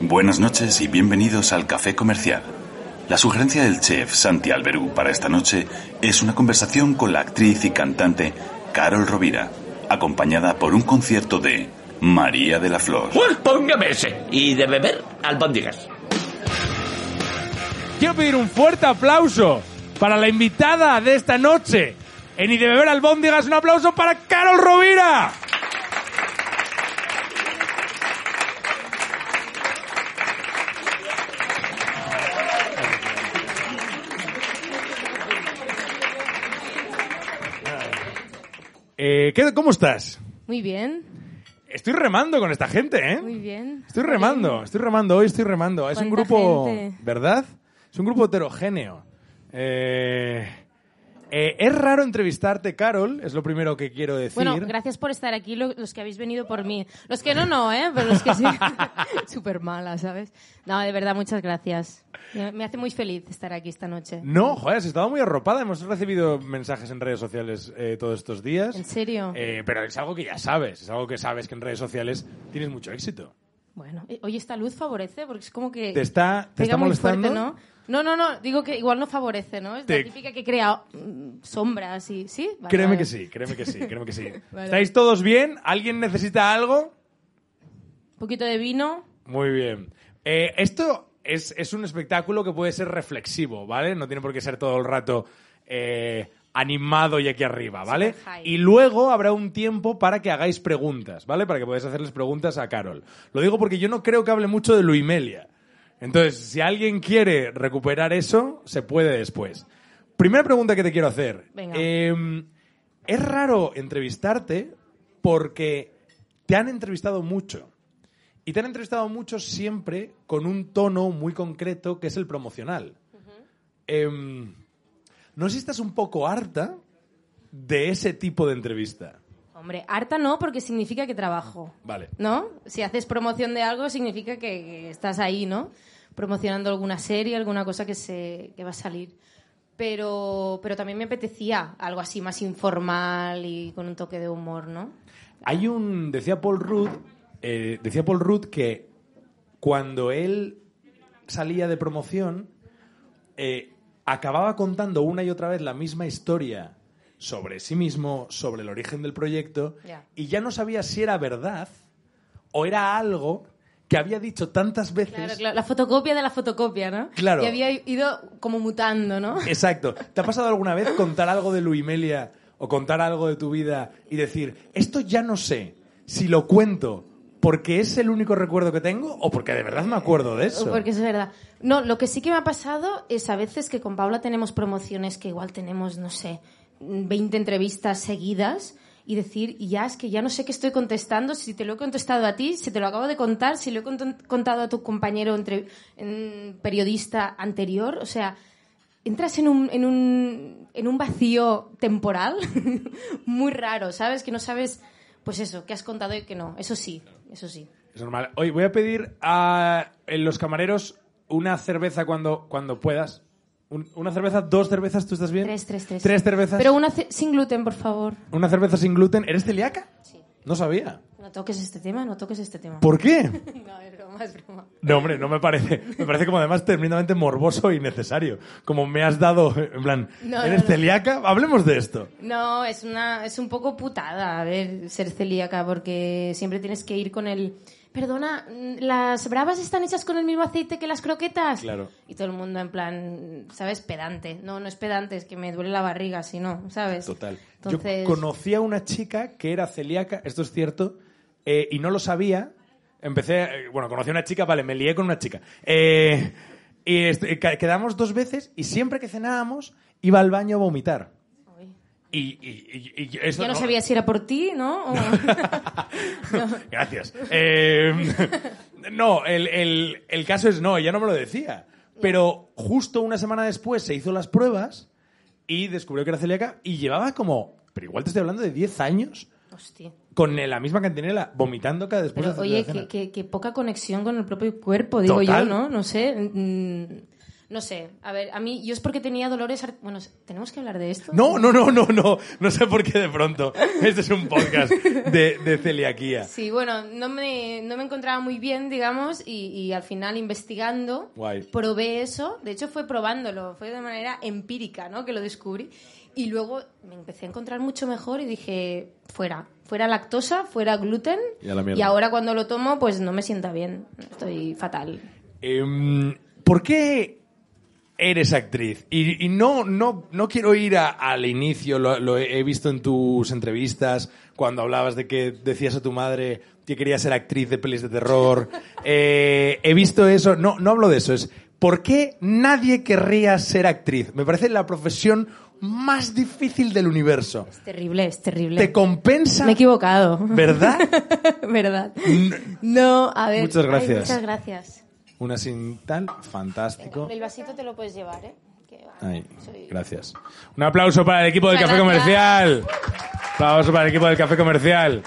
Buenas noches y bienvenidos al Café Comercial. La sugerencia del chef Santi Alberú para esta noche es una conversación con la actriz y cantante Carol Rovira, acompañada por un concierto de María de la Flor. Pues póngame ese. Y de beber, albóndigas. Quiero pedir un fuerte aplauso para la invitada de esta noche. En Y de Beber Albóndigas, un aplauso para Carol Rovira. Eh, ¿qué- ¿Cómo estás? Muy bien, Estoy remando con esta gente, ¿eh? muy bien. Estoy remando, estoy remando, hoy estoy remando. Es un ¿Cuánta grupo, gente? ¿verdad? Es un grupo heterogéneo. Eh, eh, es raro entrevistarte, Carol, es lo primero que quiero decir. Bueno, gracias por estar aquí, lo- los que habéis venido por mí. Los que no, no, ¿eh? Pero los que sí. Súper mala, ¿sabes? No, de verdad, muchas gracias. Me hace muy feliz estar aquí esta noche. No, joder, has estado muy arropada. Hemos recibido mensajes en redes sociales eh, todos estos días. ¿En serio? Eh, pero es algo que ya sabes, es algo que sabes que en redes sociales tienes mucho éxito. Bueno, eh, oye, esta luz favorece porque es como que... ¿Te está, te está muy molestando? fuerte, ¿no? No, no, no, digo que igual no favorece, ¿no? Es Te- la típica que crea mm, sombras y... ¿Sí? Vale, Créeme vale. que sí, créeme que sí, créeme que sí. Vale. ¿Estáis todos bien? ¿Alguien necesita algo? Un poquito de vino. Muy bien. Eh, esto es, es un espectáculo que puede ser reflexivo, ¿vale? No tiene por qué ser todo el rato eh, animado y aquí arriba, ¿vale? Y luego habrá un tiempo para que hagáis preguntas, ¿vale? Para que podáis hacerles preguntas a Carol. Lo digo porque yo no creo que hable mucho de Luimelia. Entonces, si alguien quiere recuperar eso, se puede después. Primera pregunta que te quiero hacer. Venga. Eh, es raro entrevistarte porque te han entrevistado mucho. Y te han entrevistado mucho siempre con un tono muy concreto que es el promocional. Em, no sé si estás un poco harta de ese tipo de entrevista. Hombre, harta no, porque significa que trabajo. Vale. ¿no? Si haces promoción de algo significa que estás ahí, ¿no? Promocionando alguna serie, alguna cosa que, se, que va a salir. Pero, pero también me apetecía algo así más informal y con un toque de humor, ¿no? Hay un. Decía Paul Rudd. eh, decía Paul Rudd que cuando él salía de promoción. eh, acababa contando una y otra vez la misma historia sobre sí mismo, sobre el origen del proyecto, y ya no sabía si era verdad o era algo que había dicho tantas veces. Claro, claro, la fotocopia de la fotocopia, ¿no? Claro. Y había ido como mutando, ¿no? Exacto. ¿Te ha pasado alguna vez contar algo de Luimelia o contar algo de tu vida y decir, esto ya no sé si lo cuento porque es el único recuerdo que tengo o porque de verdad me acuerdo de eso? Porque es verdad. No, lo que sí que me ha pasado es a veces que con Paula tenemos promociones que igual tenemos, no sé, 20 entrevistas seguidas y decir, ya es que ya no sé qué estoy contestando, si te lo he contestado a ti, si te lo acabo de contar, si lo he cont- contado a tu compañero entre, en- periodista anterior, o sea, entras en un, en un, en un vacío temporal muy raro, ¿sabes? Que no sabes, pues eso, qué has contado y qué no. Eso sí, eso sí. Es normal. Hoy voy a pedir a los camareros una cerveza cuando, cuando puedas. Un- una cerveza, dos cervezas, ¿tú estás bien? Tres, tres, tres. Tres cervezas. Pero una ce- sin gluten, por favor. Una cerveza sin gluten. ¿Eres celíaca? Sí. No sabía. No toques este tema, no toques este tema. ¿Por qué? No, es broma, es broma. No, hombre, no me parece. Me parece como además tremendamente morboso y necesario. Como me has dado, en plan, No, ¿eres no. celíaca? Hablemos de esto. No, es una, es un poco putada, a ver, ser celíaca, porque siempre tienes que ir con el. Perdona, mm, ¿las bravas están hechas con el mismo aceite que las croquetas? Claro. Y todo el mundo en plan, ¿sabes? Pedante. No, no es pedante, es que me duele la barriga, si no, ¿sabes? Total. Entonces, Yo conocí a una chica que era celíaca, esto es cierto, eh, y no lo sabía. Empecé, eh, bueno, conocí a una chica, vale, me lié con una chica. Eh, y est- ca- quedamos dos veces y siempre que cenábamos iba al baño a vomitar. Y, y- y- y eso Ya no sabía si era por ti, ¿no? O- Gracias. Eh, no, el, el- el caso es no, ella no me lo decía. Pero justo una semana después se hizo las pruebas y descubrió que era celíaca y llevaba como, pero igual te estoy hablando de 10 años Hostia. con la misma cantinela vomitando cada después Pero, de oye, que, que- que poca conexión con el propio cuerpo, digo Total. yo, ¿no? No sé. mm, No sé, a ver, a mí, yo es porque tenía dolores... Bueno, ¿tenemos que hablar de esto? No, no, no, no, no. No sé por qué de pronto. Este es un podcast de, de celiaquía. Sí, bueno, no me, no me encontraba muy bien, digamos, y, y al final investigando Guay. probé eso. De hecho, fue probándolo, fue de manera empírica, ¿no? Que lo descubrí. Y luego me empecé a encontrar mucho mejor y dije, fuera, fuera lactosa, fuera gluten. Y a la mierda. ahora cuando lo tomo, pues no me sienta bien. Estoy fatal. Em, ¿Por qué eres actriz? Y, y no, no, no quiero ir a- al inicio, lo, lo he visto en tus entrevistas, cuando hablabas de que decías a tu madre que querías ser actriz de pelis de terror. Eh, he visto eso, no, no hablo de eso, es ¿por qué nadie querría ser actriz? Me parece la profesión más difícil del universo. Es terrible, es terrible. ¿Te compensa? me he equivocado. ¿Verdad? ¿Verdad? No, a ver. Muchas ay, gracias. muchas gracias. Una sin tal, fantástico. El vasito te lo puedes llevar, ¿eh? Que va, Ahí, soy- gracias. Un aplauso para el equipo del Café. Comercial. Aplauso para el equipo del Café Comercial.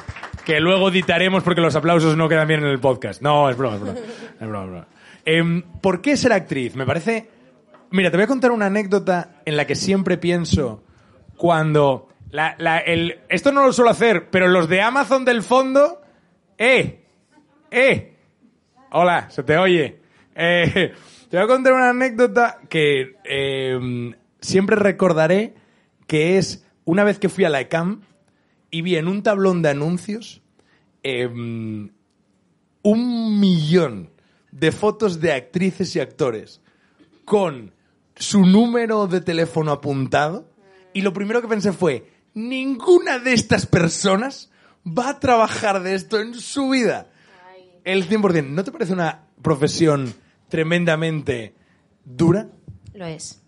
Que luego editaremos porque los aplausos no quedan bien en el podcast. No, es broma, es broma. Es broma, es broma. Em, ¿Por qué ser actriz? Me parece... Mira, te voy a contar una anécdota en la que siempre pienso cuando... la- la- el... Esto no lo suelo hacer, pero los de Amazon del fondo... ¡Eh! ¡Eh! Hola, se te oye. Eh, te voy a contar una anécdota que eh, siempre recordaré, que es una vez que fui a la ECAM y vi en un tablón de anuncios eh, un millón de fotos de actrices y actores con su número de teléfono apuntado y lo primero que pensé fue, ninguna de estas personas va a trabajar de esto en su vida. El 100%. ¿No te parece una profesión tremendamente dura? Lo es.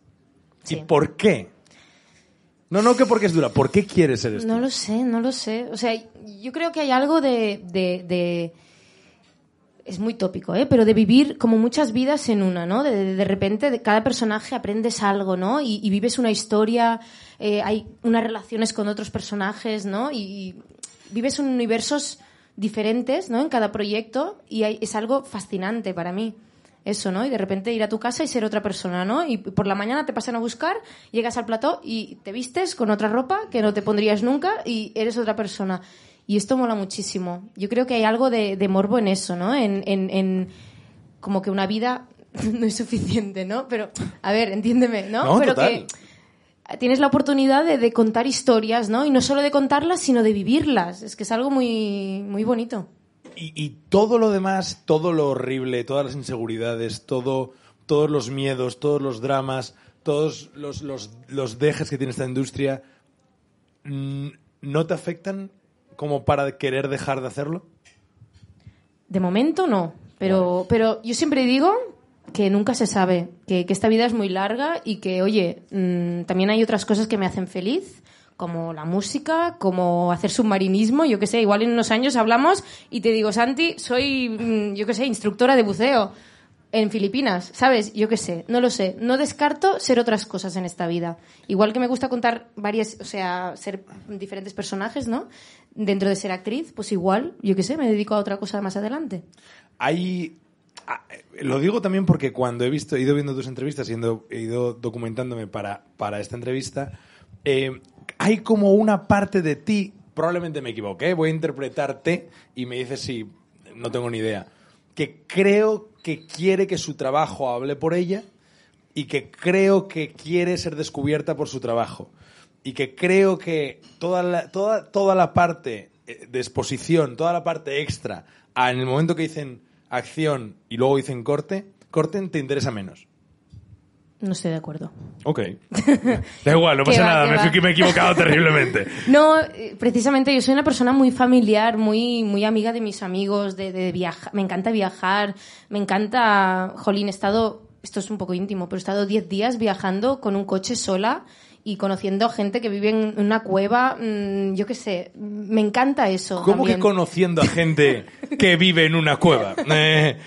¿Y por qué? No, no que porque es dura. ¿Por qué quieres ser esto? No lo sé, no lo sé. O sea, yo creo que hay algo de... de- de- Es muy tópico, ¿eh? Pero de vivir como muchas vidas en una, ¿no? De, de- de repente, de cada personaje aprendes algo, ¿no? Y, y vives una historia, eh, hay unas relaciones con otros personajes, ¿no? Y, y vives un universos diferentes, ¿no? En cada proyecto y hay- es algo fascinante para mí. Eso, ¿no? Y de repente ir a tu casa y ser otra persona, ¿no? Y por la mañana te pasan a buscar, llegas al plató y te vistes con otra ropa que no te pondrías nunca y eres otra persona. Y esto mola muchísimo. Yo creo que hay algo de, de morbo en eso, ¿no? En, en, en como que una vida no es suficiente, ¿no? Pero, a ver, entiéndeme, ¿no? No, Pero total. que tienes la oportunidad de, de contar historias, ¿no? Y no solo de contarlas, sino de vivirlas. Es que es algo muy, muy bonito. Y, y todo lo demás, todo lo horrible, todas las inseguridades, todo, todos los miedos, todos los dramas, todos los, los, los dejes que tiene esta industria, mm, ¿no te afectan como para querer dejar de hacerlo? De momento no, pero, pero yo siempre digo que nunca se sabe, que, que esta vida es muy larga y que, oye, mm, también hay otras cosas que me hacen feliz, como la música, como hacer submarinismo, yo qué sé, igual en unos años hablamos y te digo, Santi, soy, mm, yo qué sé, instructora de buceo en Filipinas, ¿sabes? Yo qué sé, no lo sé. No descarto ser otras cosas en esta vida. Igual que me gusta contar varias, o sea, ser diferentes personajes, ¿no? Dentro de ser actriz, pues igual, yo qué sé, me dedico a otra cosa más adelante. Hay. Ah, Lo digo también porque cuando he visto, he ido viendo tus entrevistas y he ido documentándome para, para esta entrevista, eh, hay como una parte de ti, probablemente me equivoqué, voy a interpretarte y me dices si no tengo ni idea, que creo que quiere que su trabajo hable por ella y que creo que quiere ser descubierta por su trabajo y que creo que toda toda, toda la parte eh, de exposición, toda la parte extra, en el momento que dicen acción y luego dicen corte, corten te interesa menos. No estoy de acuerdo. Ok. Da igual, no pasa va, nada, fui- me he equivocado terriblemente. No, eh, precisamente yo soy una persona muy familiar, muy, muy amiga de mis amigos, de, de viajar. Me encanta viajar, me encanta. Jolín, he estado. Esto es un poco íntimo, pero he estado 10 días viajando con un coche sola y conociendo gente que vive en una cueva. mm, yo qué sé, me encanta eso. ¿Cómo también. que conociendo a gente que vive en una cueva? Eh,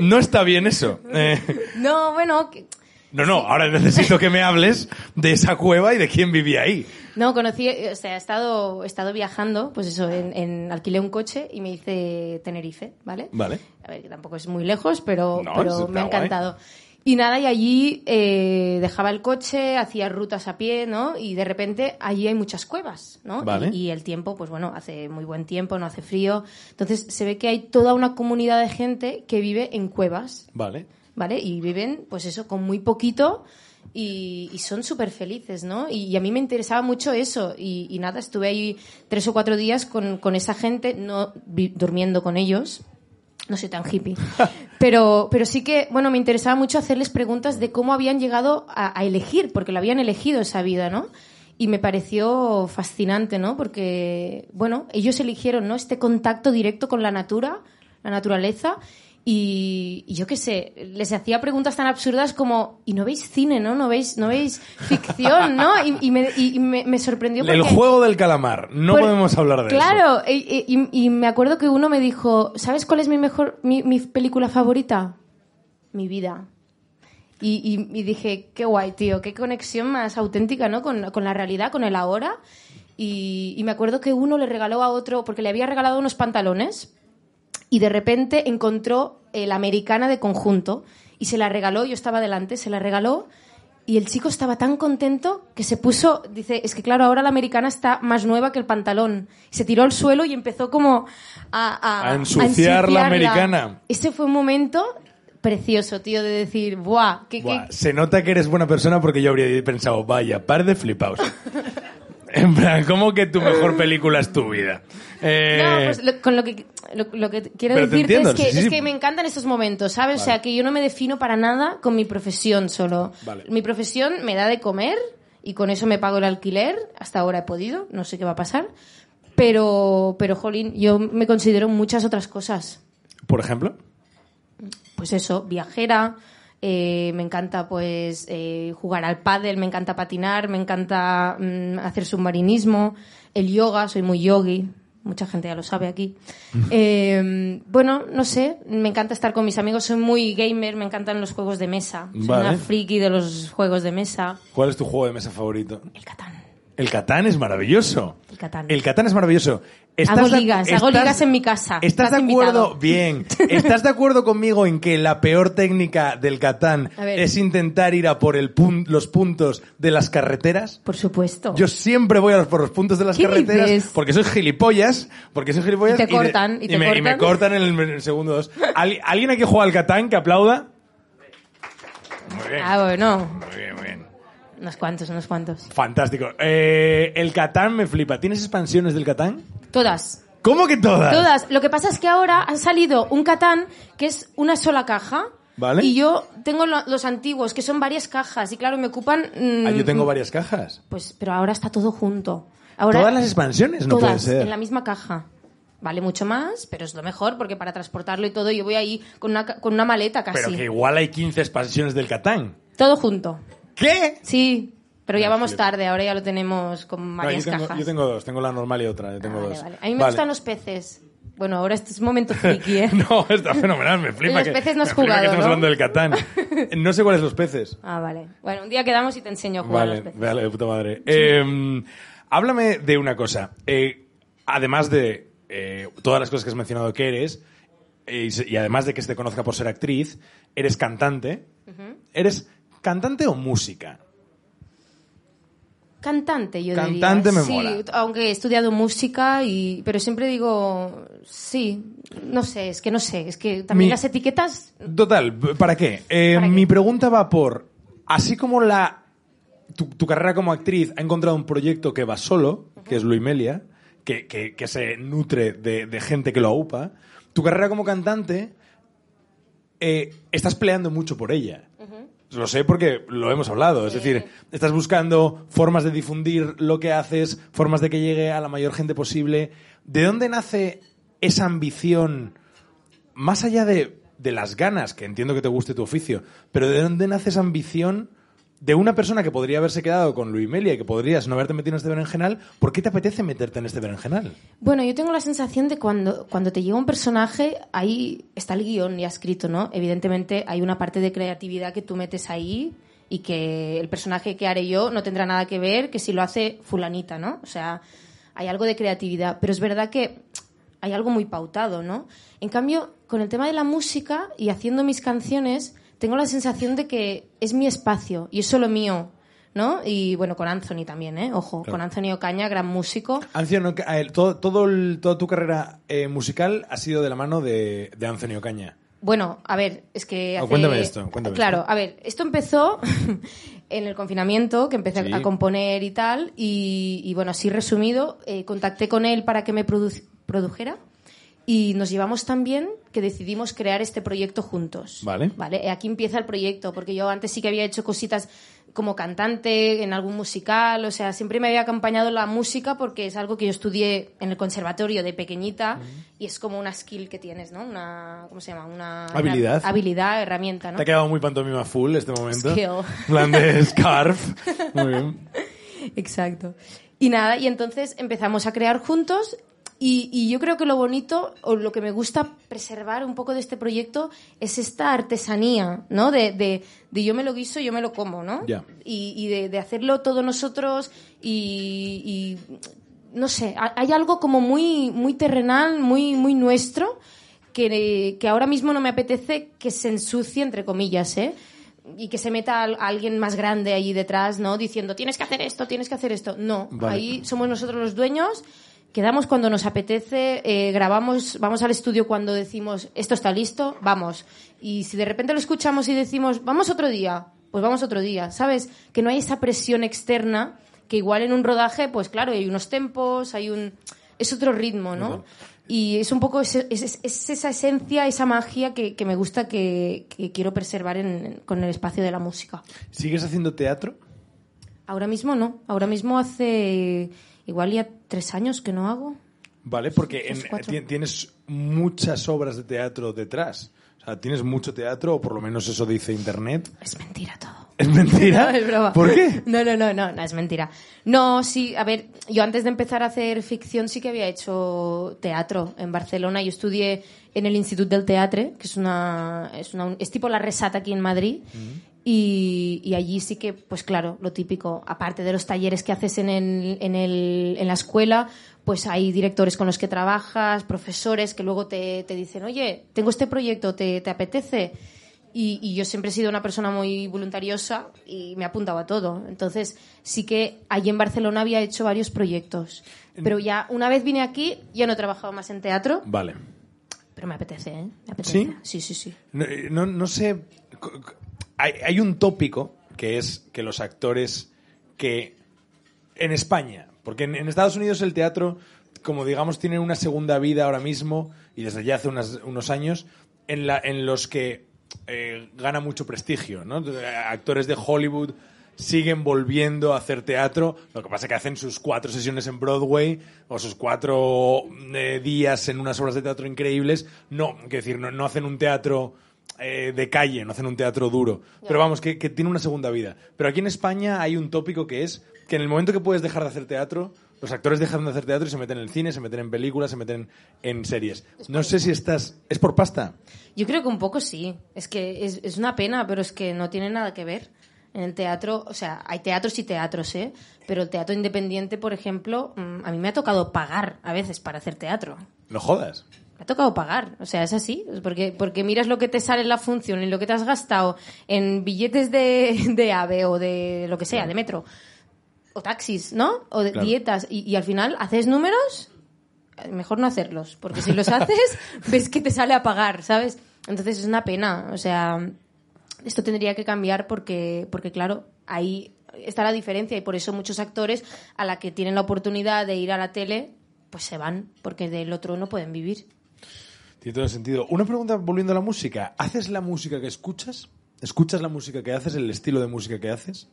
no está bien eso. Eh, No, bueno, que- no, no, ahora necesito que me hables de esa cueva y de quién vivía ahí. No, conocí, o sea, he estado, he estado viajando, pues eso, en, en- alquilé un coche y me hice Tenerife, ¿vale? Vale. A ver, que tampoco es muy lejos, pero, No, pero me ha guay. Y nada, y allí eh, dejaba el coche, hacía rutas a pie, ¿no? Y de repente allí hay muchas cuevas, ¿no? Vale. Y, y el tiempo, pues bueno, hace muy buen tiempo, no hace frío. Entonces se ve que hay toda una comunidad de gente que vive en cuevas, Vale. ¿vale? Y viven, pues eso, con muy poquito y, y son súper felices, ¿no? Y, y a mí me interesaba mucho eso. Y, y nada, estuve ahí tres o cuatro días con, con esa gente, no vi- durmiendo con ellos. No soy tan hippie. Pero, pero sí que, bueno, me interesaba mucho hacerles preguntas de cómo habían llegado a, elegir, porque lo habían elegido esa vida, ¿no? Y me pareció fascinante, ¿no? Porque, bueno, ellos eligieron, ¿no? Este contacto directo con la natura, la naturaleza. Y, y yo qué sé, les hacía preguntas tan absurdas como, ¿y no veis cine, no? ¿No veis, no veis ficción, no? Y, y me, y me- me sorprendió porque... El juego del calamar. No Por- podemos hablar de eso. Claro, y, y- y me acuerdo que uno me dijo, ¿sabes cuál es mi mejor, mi, mi película favorita? Mi vida. Y, y- y dije, qué guay, tío, qué conexión más auténtica, ¿no? Con, con la realidad, con el ahora. Y, y me acuerdo que uno le regaló a otro, porque le había regalado unos pantalones, y de repente encontró eh, la americana de conjunto, y se la regaló, yo estaba delante, se la regaló, y el chico estaba tan contento que se puso, dice, es que claro, ahora la americana está más nueva que el pantalón. Se tiró al suelo y empezó como a, a, A ensuciar la ensuciarla. americana. Ese fue un momento precioso, tío, de decir, ¡buah! ¿qué, qué- Buah, se nota que eres buena persona porque yo habría pensado, vaya, par de flipaos. en plan, ¿cómo que tu mejor película es tu vida? Eh, No, pues lo- con lo que, lo, lo que quiero Pero te decirte entiendo, es, que, sí, sí, es que me encantan estos momentos, ¿sabes? O sea, que yo no me defino para nada con mi profesión solo. Vale. Mi profesión me da de comer y con eso me pago el alquiler. Hasta ahora he podido, no sé qué va a pasar. Pero, pero, jolín, yo me considero muchas otras cosas. Por ejemplo. Pues eso, viajera, eh, me encanta pues eh, jugar al pádel, me encanta patinar, me encanta mm, hacer submarinismo, el yoga, soy muy yogi, mucha gente ya lo sabe aquí. Eh, bueno, no sé, me encanta estar con mis amigos, soy muy gamer, me encantan los juegos de mesa, soy Vale. una friki de los juegos de mesa. ¿Cuál es tu juego de mesa favorito? El Catán, El Catán es maravilloso. el Catán. El Catán es maravilloso. Hago ligas, hago ligas en mi casa. ¿Estás, Estás de acuerdo? invitado. Bien. ¿Estás de acuerdo conmigo en que la peor técnica del Catán es intentar ir a por el pun- los puntos de las carreteras? Por supuesto. Yo siempre voy a los, por los puntos de las ¿Qué carreteras dices? porque soy gilipollas, porque soy gilipollas Y te cortan, y te me, me cortan. cortan en el, en el segundo dos. ¿Al- ¿Alguien aquí juega al Catán que aplauda? Muy bien. Ah, bueno, Muy bien, muy bien. Unos cuantos, unos cuantos. Fantástico. Eh, el Catán me flipa. ¿Tienes expansiones del Catán? Todas. ¿Cómo que todas? Todas. Lo que pasa es que ahora han salido un Catán que es una sola caja. Vale. Y yo tengo lo- los antiguos, que son varias cajas. Y claro, me ocupan. mm, Ah, yo tengo varias cajas. Pues, pero ahora está todo junto. Ahora, Todas las expansiones, no puede ser. en la misma caja. Vale mucho más, pero es lo mejor porque para transportarlo y todo yo voy ahí con una, con una maleta casi. Pero que igual hay 15 expansiones del Catán. Todo junto. ¿Qué? Sí, pero ya vamos tarde, ahora ya lo tenemos con No, varias yo, tengo, cajas. yo tengo dos. Tengo la normal y otra. Yo tengo Ah, vale, dos. vale. A mí me Vale. gustan los peces. Bueno, ahora este es un momento friki, ¿eh? No, está fenomenal, me flipa Los que, peces no has jugado, que estamos ¿no? hablando del Catán. No sé cuáles los peces. Ah, vale. Bueno, un día quedamos y te enseño a jugar a Vale, los peces. vale, de puta madre. Eh, háblame de una cosa. Eh, además de eh, todas las cosas que has mencionado que eres, eh, y además de que se te conozca por ser actriz, eres cantante. ¿Eres cantante o música? Cantante, yo Cantante diría. me sí, mola. aunque he estudiado música, y, pero siempre digo, sí, no sé, es que no sé, es que también Mi- las etiquetas... Total, ¿para qué? Eh, ¿Para qué? Mi pregunta va por, así como la tu, tu carrera como actriz ha encontrado un proyecto que va solo, que es Luimelia, que, que, que se nutre de, de gente que lo aupa, tu carrera como cantante eh, estás peleando mucho por ella. Lo sé porque lo hemos hablado. Es decir, estás buscando formas de difundir lo que haces, formas de que llegue a la mayor gente posible. ¿De dónde nace esa ambición, más allá de, de las ganas, que entiendo que te guste tu oficio, pero de dónde nace esa ambición de una persona que podría haberse quedado con Luis Melia y que podrías no haberte metido en este berenjenal? ¿Por qué te apetece meterte en este berenjenal? Bueno, yo tengo la sensación de cuando, cuando te llega un personaje, ahí está el guion ya escrito, ¿no? Evidentemente hay una parte de creatividad que tú metes ahí y que el personaje que haré yo no tendrá nada que ver que si lo hace fulanita, ¿no? O sea, hay algo de creatividad, pero es verdad que hay algo muy pautado, ¿no? En cambio, con el tema de la música y haciendo mis canciones, tengo la sensación de que es mi espacio y es solo mío. ¿No? Y bueno, con Anthony también, ¿eh? Ojo, Claro. con Anthony Ocaña, gran músico. Anthony todo, todo el- toda tu carrera eh, musical ha sido de la mano de, de Anthony Ocaña. Bueno, a ver, es que Oh, hace... cuéntame esto, cuéntame Claro, esto. a ver, esto empezó en el confinamiento, que empecé Sí. a componer y tal, y, y bueno, así resumido, eh, contacté con él para que me produ- produjera y nos llevamos tan bien que decidimos crear este proyecto juntos. Vale. Vale, aquí empieza el proyecto, porque yo antes sí que había hecho cositas como cantante en algún musical, o sea, siempre me había acompañado la música porque es algo que yo estudié en el conservatorio de pequeñita y es como una skill que tienes, ¿no? Una, ¿cómo se llama? Una Habilidad. una habilidad, herramienta, ¿no? Te ha quedado muy pantomima full este momento. Skill. Plan de scarf. Muy bien. Exacto. Y nada, y entonces empezamos a crear juntos y, y yo creo que lo bonito o lo que me gusta preservar un poco de este proyecto es esta artesanía, ¿no? De, de, de yo me lo guiso, yo me lo como, ¿no? Y, y de, de hacerlo todos nosotros y, y, no sé, ha- hay algo como muy, muy terrenal, muy, muy nuestro que, que ahora mismo no me apetece que se ensucie, entre comillas, ¿eh? Y que se meta al- alguien más grande ahí detrás, ¿no? Diciendo, tienes que hacer esto, tienes que hacer esto. No, Vale. ahí somos nosotros los dueños, quedamos cuando nos apetece, eh, grabamos, vamos al estudio cuando decimos, esto está listo, vamos. Y si de repente lo escuchamos y decimos, vamos otro día, pues vamos otro día, ¿sabes? Que no hay esa presión externa que igual en un rodaje, pues claro, hay unos tempos, hay un... Es otro ritmo, ¿no? Y es un poco ese- es, es esa esencia, esa magia que, que me gusta que, que quiero preservar en- con el espacio de la música. ¿Sigues haciendo teatro? Ahora mismo no. Ahora mismo hace igual ya tres años que no hago. Vale, porque en- tienes muchas obras de teatro detrás. O sea, tienes mucho teatro, o por lo menos eso dice internet. Es mentira todo. ¿Es mentira? No, es broma. ¿Por qué? No, no, no, no, no, es mentira. No, sí, a ver, yo antes de empezar a hacer ficción sí que había hecho teatro en Barcelona. Yo estudié en el Institut del Teatre, que es una, es una, es tipo la Resata aquí en Madrid. Y, y allí sí que, pues claro, lo típico, aparte de los talleres que haces en, el, en, el, en la escuela, pues hay directores con los que trabajas, profesores que luego te, te dicen, oye, tengo este proyecto, ¿te, te apetece? Y, y yo siempre he sido una persona muy voluntariosa y me apuntaba a todo. Entonces, sí que allí en Barcelona había hecho varios proyectos. Pero ya, una vez vine aquí, ya no he trabajado más en teatro, Vale. pero me apetece, ¿eh? Me apetece. ¿Sí? Sí, sí, sí. No, no, no sé. Hay, un tópico que es que los actores que. En España, porque en, Estados Unidos el teatro, como digamos, tiene una segunda vida ahora mismo, y desde ya hace unas- unos años, en, la, en los que eh, gana mucho prestigio, ¿no? Actores de Hollywood siguen volviendo a hacer teatro, lo que pasa es que hacen sus cuatro sesiones en Broadway o sus cuatro eh, días en unas obras de teatro increíbles, no, quiero decir, no hacen un teatro eh, de calle, no hacen un teatro duro, pero vamos, que, que tiene una segunda vida. Pero aquí en España hay un tópico que es que en el momento que puedes dejar de hacer teatro, los actores dejan de hacer teatro y se meten en el cine, se meten en películas, se meten en series. No sé si estás... ¿Es por pasta? Yo creo que un poco sí. Es que es, es una pena, pero es que no tiene nada que ver. En el teatro, o sea, hay teatros y teatros, ¿eh? Pero el teatro independiente, por ejemplo, mm, a mí me ha tocado pagar a veces para hacer teatro. No jodas. Me ha tocado pagar, o sea, es así, porque, porque miras lo que te sale en la función y lo que te has gastado en billetes de, de AVE o de lo que sea, de metro, o taxis, ¿no? O de Claro. dietas, y, y al final haces números, mejor no hacerlos, porque si los haces, ves que te sale a pagar, ¿sabes? Entonces es una pena, o sea, esto tendría que cambiar porque, porque claro, ahí está la diferencia y por eso muchos actores a la que tienen la oportunidad de ir a la tele, pues se van, porque del otro no pueden vivir. Tiene todo el sentido. Una pregunta volviendo a la música. ¿Haces la música que escuchas? ¿Escuchas la música que haces, el estilo de música que haces?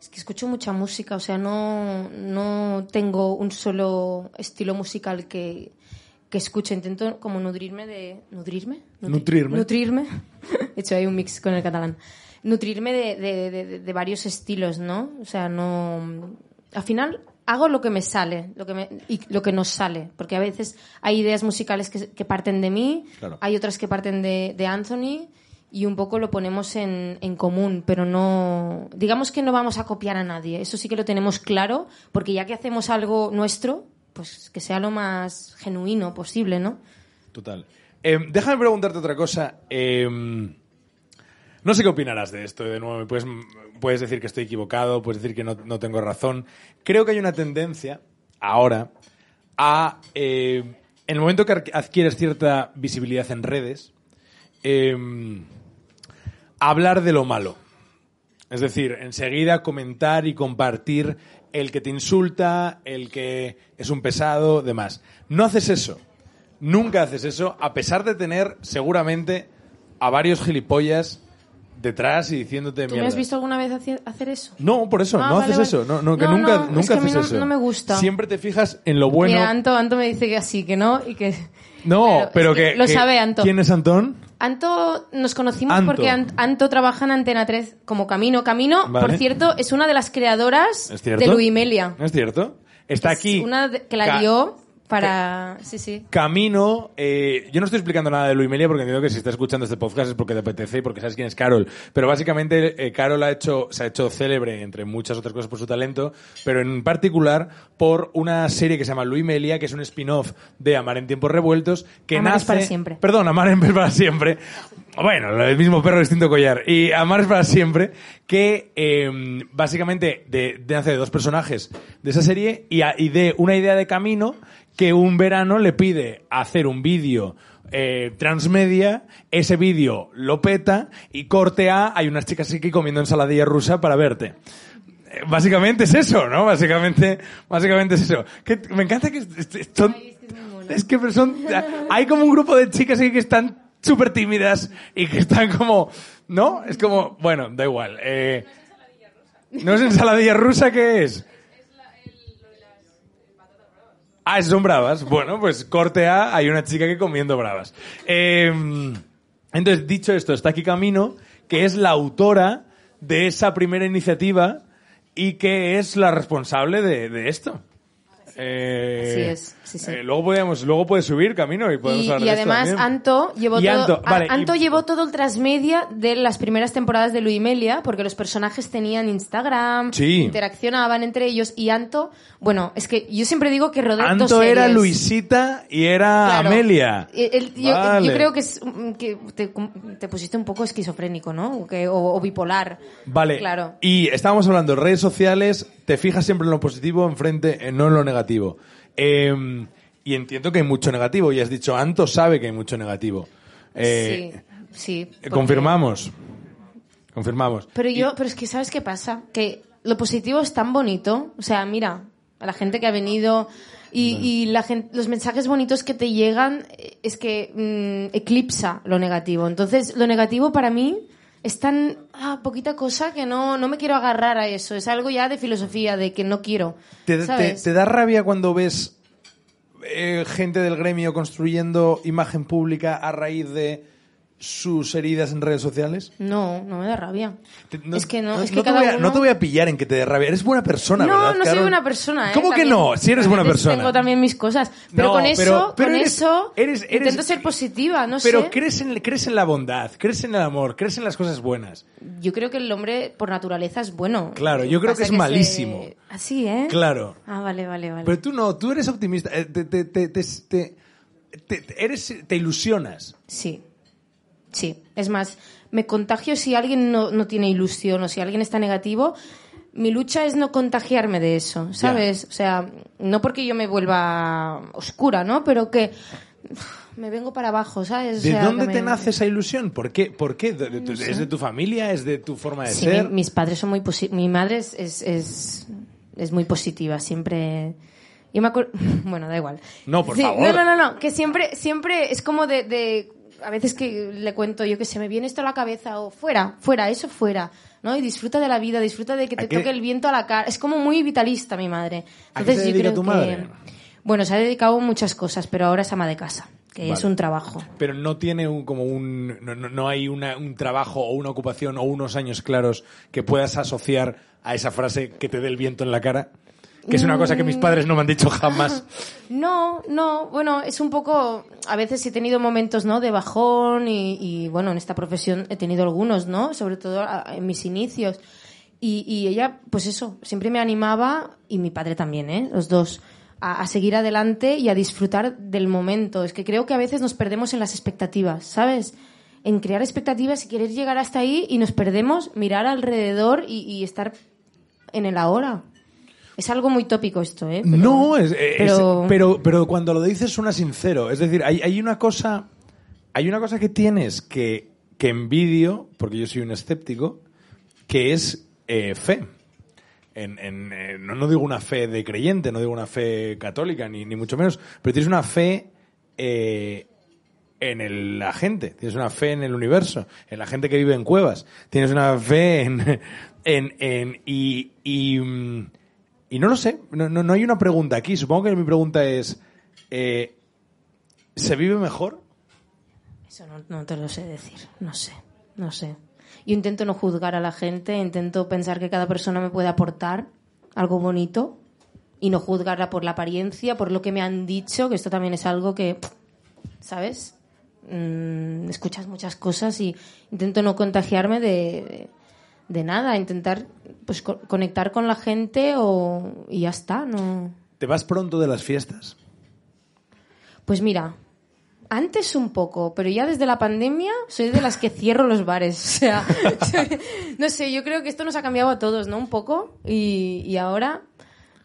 Es que escucho mucha música, o sea, no, no tengo un solo estilo musical que, que escuche. Intento como nutrirme de... ¿Nutrirme? Nutri- Nutrirme. Nutrirme. He hecho ahí un mix con el catalán. Nutrirme de, de- de- de varios estilos, ¿no? O sea, no... Al final hago lo que me sale lo que me, y lo que nos sale, porque a veces hay ideas musicales que, que parten de mí, Claro. hay otras que parten de, de Anthony y un poco lo ponemos en, en común, pero no. Digamos que no vamos a copiar a nadie, eso sí que lo tenemos claro, porque ya que hacemos algo nuestro, pues que sea lo más genuino posible, ¿no? Total. Eh, déjame preguntarte otra cosa. Eh, No sé qué opinarás de esto, de nuevo, puedes, puedes decir que estoy equivocado, puedes decir que no, no tengo razón. Creo que hay una tendencia, ahora, a, eh, en el momento que adquieres cierta visibilidad en redes, eh, hablar de lo malo. Es decir, enseguida comentar y compartir el que te insulta, el que es un pesado, demás. No haces eso. Nunca haces eso, a pesar de tener seguramente a varios gilipollas detrás y diciénde ¿Tú mierda. me has visto alguna vez hacer eso? No, por eso, Ah, no vale, haces vale. eso. No, no, que No, nunca, no, es nunca que a mí haces eso. no me gusta. Siempre te fijas en lo bueno. Mira, Anto, Anto me dice que sí, que no, y que... no, pero que que, lo sabe Anto. ¿Quién es Antón? Anto nos conocimos Anto. porque An- Anto trabaja en Antena 3 como Camino. Camino, Vale. por cierto, es una de las creadoras de Luimelia. ¿Es cierto? Está Es aquí. Una de- que la dio para... Sí, sí. Camino, eh, yo no estoy explicando nada de Luimelia porque entiendo que si estás escuchando este podcast es porque te apetece y porque sabes quién es Carol. Pero básicamente eh, Carol ha hecho, se ha hecho célebre, entre muchas otras cosas, por su talento, pero en particular por una serie que se llama Luimelia, que es un spin-off de Amar en tiempos revueltos, que Amar es nace... para siempre. Perdón, Amar es para siempre. Bueno, el mismo perro, distinto collar. Y Amar es para siempre, que eh, básicamente de, de nace de dos personajes de esa serie y, a- y de una idea de camino que un verano le pide hacer un vídeo eh, transmedia, ese vídeo lo peta y corte A, hay unas chicas aquí comiendo ensaladilla rusa para verte. Eh, Básicamente es eso, ¿no? Básicamente, básicamente es eso. Que, me encanta que est- est- son, es que son, hay como un grupo de chicas aquí que están súper tímidas y que están como, ¿no? Es como, bueno, da igual. Eh, ¿No es ensaladilla rusa qué es? Ah, son bravas. Bueno, pues corte A, hay una chica que comiendo bravas. Eh, entonces, dicho esto, está aquí Camino, que es la autora de esa primera iniciativa y que es la responsable de, de esto. Eh, Así es, sí, sí. eh, luego podemos, luego puedes subir Camino y podemos Y, hablar y de además. Anto llevó Y Anto, vale, Anto y- llevó todo el transmedia de las primeras temporadas de Luimelia, porque los personajes tenían Instagram, Sí. interaccionaban entre ellos y Anto, bueno, es que yo siempre digo que rodé dos Anto era series. Luisita y era Claro. Amelia. El- yo, Vale. yo creo que, es, que te, te pusiste un poco esquizofrénico, ¿no? O, que- o- o bipolar. Vale. Claro. Y estábamos hablando de redes sociales, te fijas siempre en lo positivo, enfrente, no en lo negativo. Eh, y entiendo que hay mucho negativo, y has dicho, Anto sabe que hay mucho negativo. Eh, sí, sí. porque- Confirmamos. Confirmamos. Pero yo, pero es que ¿sabes qué pasa? Que lo positivo es tan bonito. O sea, mira, a la gente que ha venido y, y la gen- los mensajes bonitos que te llegan eh, es que mm, eclipsa lo negativo. Entonces, lo negativo para mí es tan ah, poquita cosa que no, no me quiero agarrar a eso. Es algo ya de filosofía, de que no quiero. ¿Te, te- ¿sabes? te da rabia cuando ves eh, gente del gremio construyendo imagen pública a raíz de sus heridas en redes sociales? No, no me da rabia. Te- no- es que no, es que te cada voy a, uno... no te voy a pillar en que te dé rabia. Eres buena persona, no, ¿verdad, no soy Carol? buena persona. ¿eh? ¿Cómo que no? Si eres buena persona. Tengo también mis cosas. Pero No, con eso, pero- pero con eres- eso eres- eres- intento ser positiva, no Pero sé. crees en, crees en la bondad, crees en el amor, crees en las cosas buenas. Yo creo que el hombre por naturaleza es bueno. Claro, yo creo que es malísimo. Así, ¿eh? Claro. Ah, vale, vale, vale. Pero tú no, tú eres optimista. eh, Te, te, te, te, te- te- te- eres, te ilusionas. Sí. Sí. Es más, me contagio si alguien no, no tiene ilusión o si alguien está negativo. Mi lucha es no contagiarme de eso, ¿sabes? O sea, no porque yo me vuelva oscura, ¿no? Pero que me vengo para abajo, ¿sabes? O ¿De dónde te nace esa ilusión? ¿Por qué? ¿Por qué? ¿De- de- No sé. ¿Es de tu familia? ¿Es de tu forma de Sí, ser? mi- mis padres son muy posi- mi madre es, es, es, es muy positiva, siempre yo me acuerdo, bueno, da igual. No, por Sí, favor. No, no, no, no, que siempre siempre es como de a veces que le cuento yo que se me viene esto a la cabeza o fuera, fuera, eso fuera, ¿no? Y disfruta de la vida, disfruta de que ¿A te qué- toque el viento a la cara. Es como muy vitalista mi madre. ¿A qué se yo creo tu que bueno, se ha dedicado a muchas cosas, pero ahora es ama de casa, que es un trabajo. Pero no tiene un, como un, no, no- no hay una- un trabajo o una ocupación o unos años claros que puedas asociar a esa frase que te dé el viento en la cara. Que es una cosa que mis padres no me han dicho jamás. No, no, bueno, es un poco, a veces he tenido momentos, ¿no? De bajón y, bueno, en esta profesión he tenido algunos, ¿no? Sobre todo en mis inicios. Y, ella, pues eso, siempre me animaba, y mi padre también, ¿eh? Los dos, a, seguir adelante y a disfrutar del momento. Es que creo que a veces nos perdemos en las expectativas, ¿sabes? en crear expectativas y querer llegar hasta ahí y nos perdemos mirar alrededor y estar en el ahora. Es algo muy tópico esto, ¿eh? Pero- no, es, es- pero- pero... pero, cuando lo dices suena sincero. Es decir, hay, hay una cosa. Hay una cosa que tienes que, que envidio, porque yo soy un escéptico, que es eh, fe. En, en, eh, no, no digo una fe de creyente, no digo una fe católica, ni, ni mucho menos, pero tienes una fe eh, en el- la gente, tienes una fe en el universo, en la gente que vive en cuevas, tienes una fe en... en, en- y, y, mm, y no lo sé, no, no, no hay una pregunta aquí, supongo que mi pregunta es, eh, ¿se vive mejor? Eso no, no te lo sé decir, no sé, no sé. Yo intento no juzgar a la gente, intento pensar que cada persona me puede aportar algo bonito y no juzgarla por la apariencia, por lo que me han dicho, que esto también es algo que, ¿sabes? Mm, escuchas muchas cosas y intento no contagiarme de, de, nada, intentar pues co- conectar con la gente o, y ya está, no... ¿Te vas pronto de las fiestas? Pues mira, antes un poco, pero ya desde la pandemia soy de las que cierro los bares. O sea, no sé, yo creo que esto nos ha cambiado a todos, ¿no? Un poco. Y, y ahora,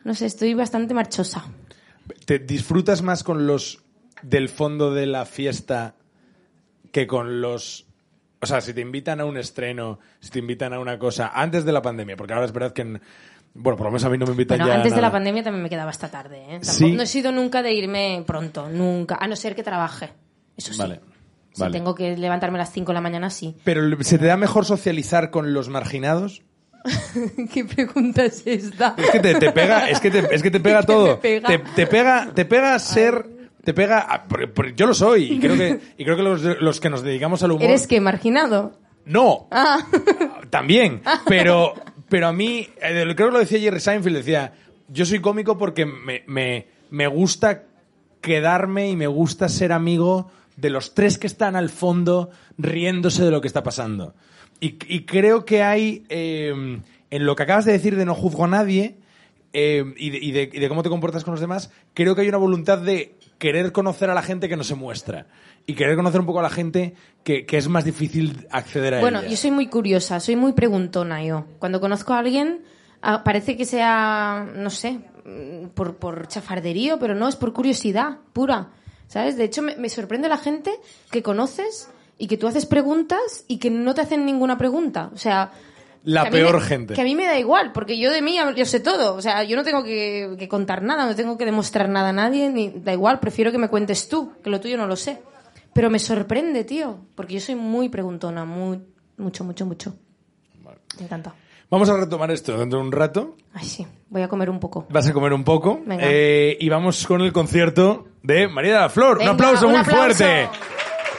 no sé, estoy bastante marchosa. ¿Te disfrutas más con los del fondo de la fiesta que con los... O sea, si te invitan a un estreno, si te invitan a una cosa antes de la pandemia, porque ahora es verdad que... en- bueno, por lo menos a mí no me invitan Bueno, ya antes de la pandemia también me quedaba hasta tarde, ¿eh? Tampoco- Sí. No he sido nunca de irme pronto, nunca. A no ser que trabaje. Eso sí. Vale, Si vale. tengo que levantarme a las 5 de la mañana, sí. Pero ¿se te da mejor socializar con los marginados? ¿Qué pregunta es esta? Es que te, te pega, es que te, es que te pega ¿Qué todo. me pega? Te, te pega, te pega ser, te pega, a- por- por- yo lo soy y creo que, y creo que los, los que nos dedicamos al humor. ¿Eres que marginado? No, Ah. también, pero, pero a mí, eh, creo que lo decía Jerry Seinfeld, decía, yo soy cómico porque me, me, me gusta quedarme y me gusta ser amigo de los tres que están al fondo riéndose de lo que está pasando. Y, y creo que hay, eh, en lo que acabas de decir de no juzgo a nadie eh, y, de, y de- y de cómo te comportas con los demás, creo que hay una voluntad de querer conocer a la gente que no se muestra. Y querer conocer un poco a la gente que, que es más difícil acceder a Bueno, ella. yo soy muy curiosa, soy muy preguntona yo. Cuando conozco a alguien, ah, parece que sea, no sé, mm, por, por chafarderío, pero no, es por curiosidad pura. ¿Sabes? De hecho, me, me sorprende la gente que conoces y que tú haces preguntas y que no te hacen ninguna pregunta. O sea... La peor me- gente. Que a mí me da igual, porque yo de mí yo sé todo. O sea, yo no tengo que, que contar nada, no tengo que demostrar nada a nadie, ni da igual, prefiero que me cuentes tú, que lo tuyo no lo sé. Pero me sorprende, tío, porque yo soy muy preguntona, muy, mucho, mucho, mucho. Me encanta. Vamos a retomar esto dentro de un rato. Ay, sí, voy a comer un poco. Vas a comer un poco. Venga. Eh, y vamos con el concierto de María de la Flor. Venga, un aplauso un muy aplauso. fuerte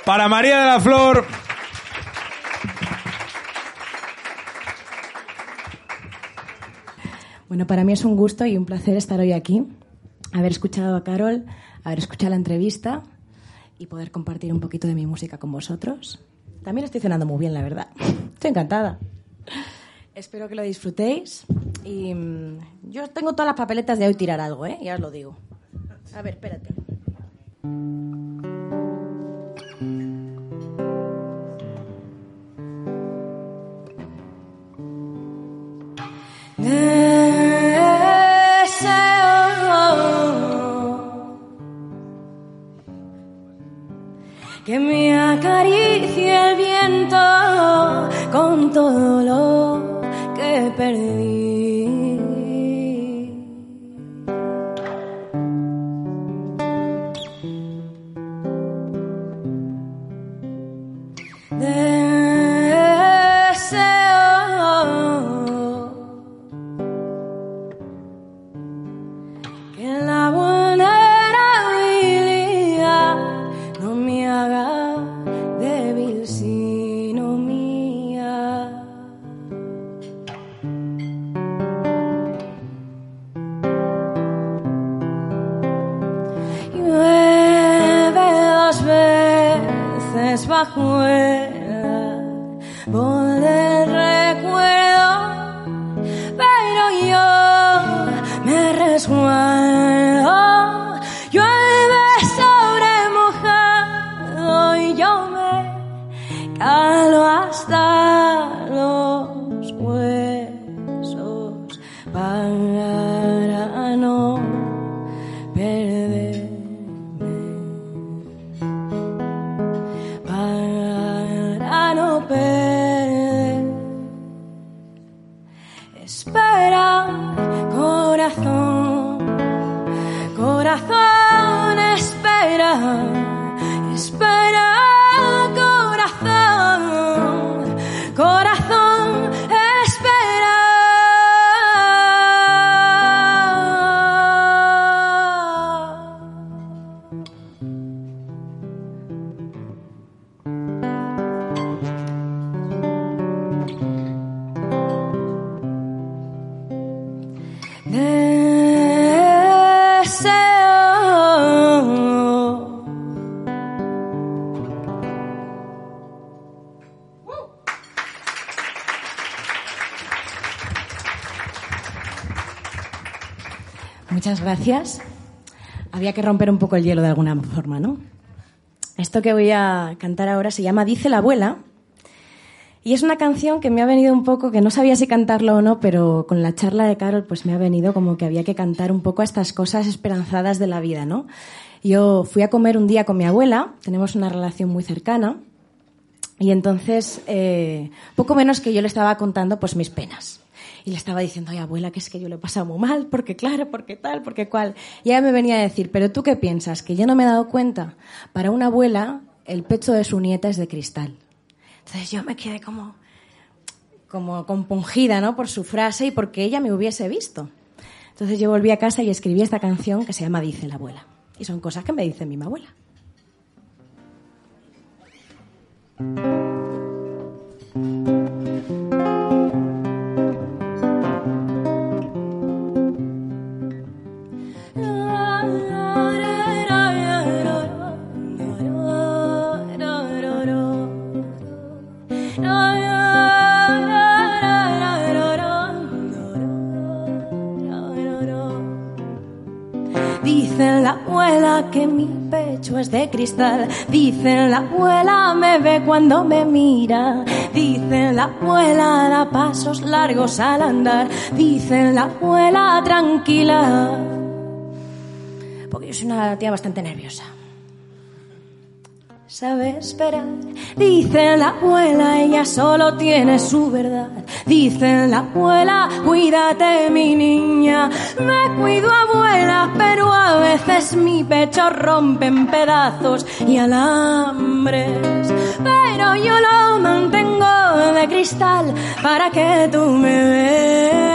para María de la Flor. Bueno, para mí es un gusto y un placer estar hoy aquí, haber escuchado a Carol, haber escuchado la entrevista y poder compartir un poquito de mi música con vosotros. También estoy cenando muy bien, la verdad. Estoy encantada. Espero que lo disfrutéis y mm, yo tengo todas las papeletas de hoy tirar algo, ¿eh? Ya os lo digo. A ver, espérate. Deseo que me acaricie el viento con todo lo que perdí. Veces bajo el árbol del recuerdo pero yo me resguardo. Gracias. Había que romper un poco el hielo de alguna forma, ¿no? Esto que voy a cantar ahora se llama Dice la abuela. Y es una canción que me ha venido un poco, que no sabía si cantarlo o no, pero con la charla de Carol pues me ha venido como que había que cantar un poco estas cosas esperanzadas de la vida, ¿no? Yo fui a comer un día con mi abuela, tenemos una relación muy cercana, y entonces, eh, poco menos que yo le estaba contando pues mis penas. Y le estaba diciendo, ay abuela, que es que yo lo he pasado muy mal, porque claro, porque tal, porque cual. Y ella me venía a decir, pero tú qué piensas, que yo no me he dado cuenta. Para una abuela, el pecho de su nieta es de cristal. Entonces yo me quedé como, como compungida, ¿no? Por su frase y porque ella me hubiese visto. Entonces yo volví a casa y escribí esta canción que se llama Dice la abuela. Y son cosas que me dice mi abuela. Es de cristal. Dicen la abuela me ve cuando me mira. Dicen la abuela da pasos largos al andar. Dicen la abuela tranquila. Porque yo soy una tía bastante nerviosa. Sabe esperar, dice la abuela, ella solo tiene su verdad. Dice la abuela, cuídate mi niña, me cuido abuela, pero a veces mi pecho rompe en pedazos y alambres. Pero yo lo mantengo de cristal para que tú me veas.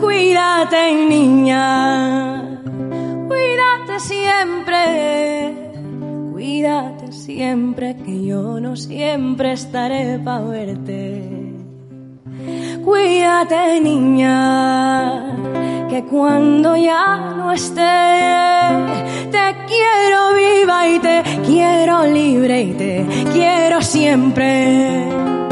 Cuídate niña, cuídate siempre. Cuídate siempre, que yo no siempre estaré para verte. Cuídate, niña, que cuando ya no esté, te quiero viva y te quiero libre y te quiero siempre.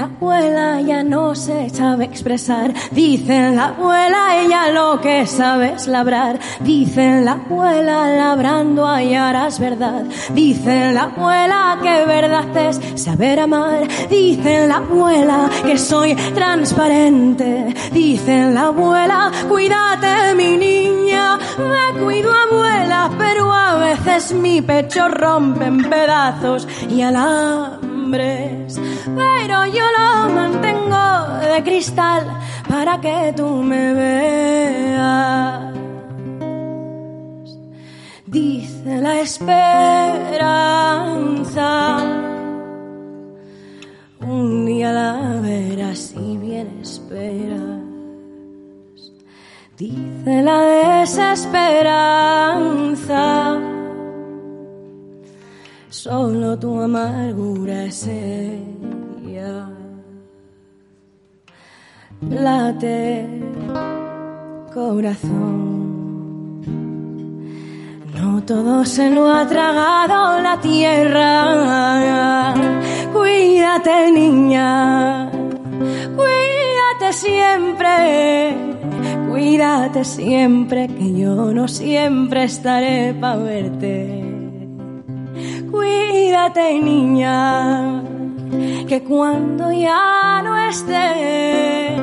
La abuela, ella no se sabe expresar. Dicen la abuela, ella lo que sabe es labrar. Dicen la abuela, labrando hallarás verdad. Dicen la abuela que verdad es saber amar. Dicen la abuela que soy transparente. Dicen la abuela, cuídate mi niña. Me cuido abuela, pero a veces mi pecho rompe en pedazos y Pero yo lo mantengo de cristal para que tú me veas. Dice la esperanza. Un día la verás si bien esperas. Dice la desesperanza. Solo tu amargura es ella. Late, corazón. No todo se lo ha tragado la tierra. Cuídate, niña. Cuídate siempre. Cuídate siempre, que yo no siempre estaré para verte. Cuídate, niña, que cuando ya no esté,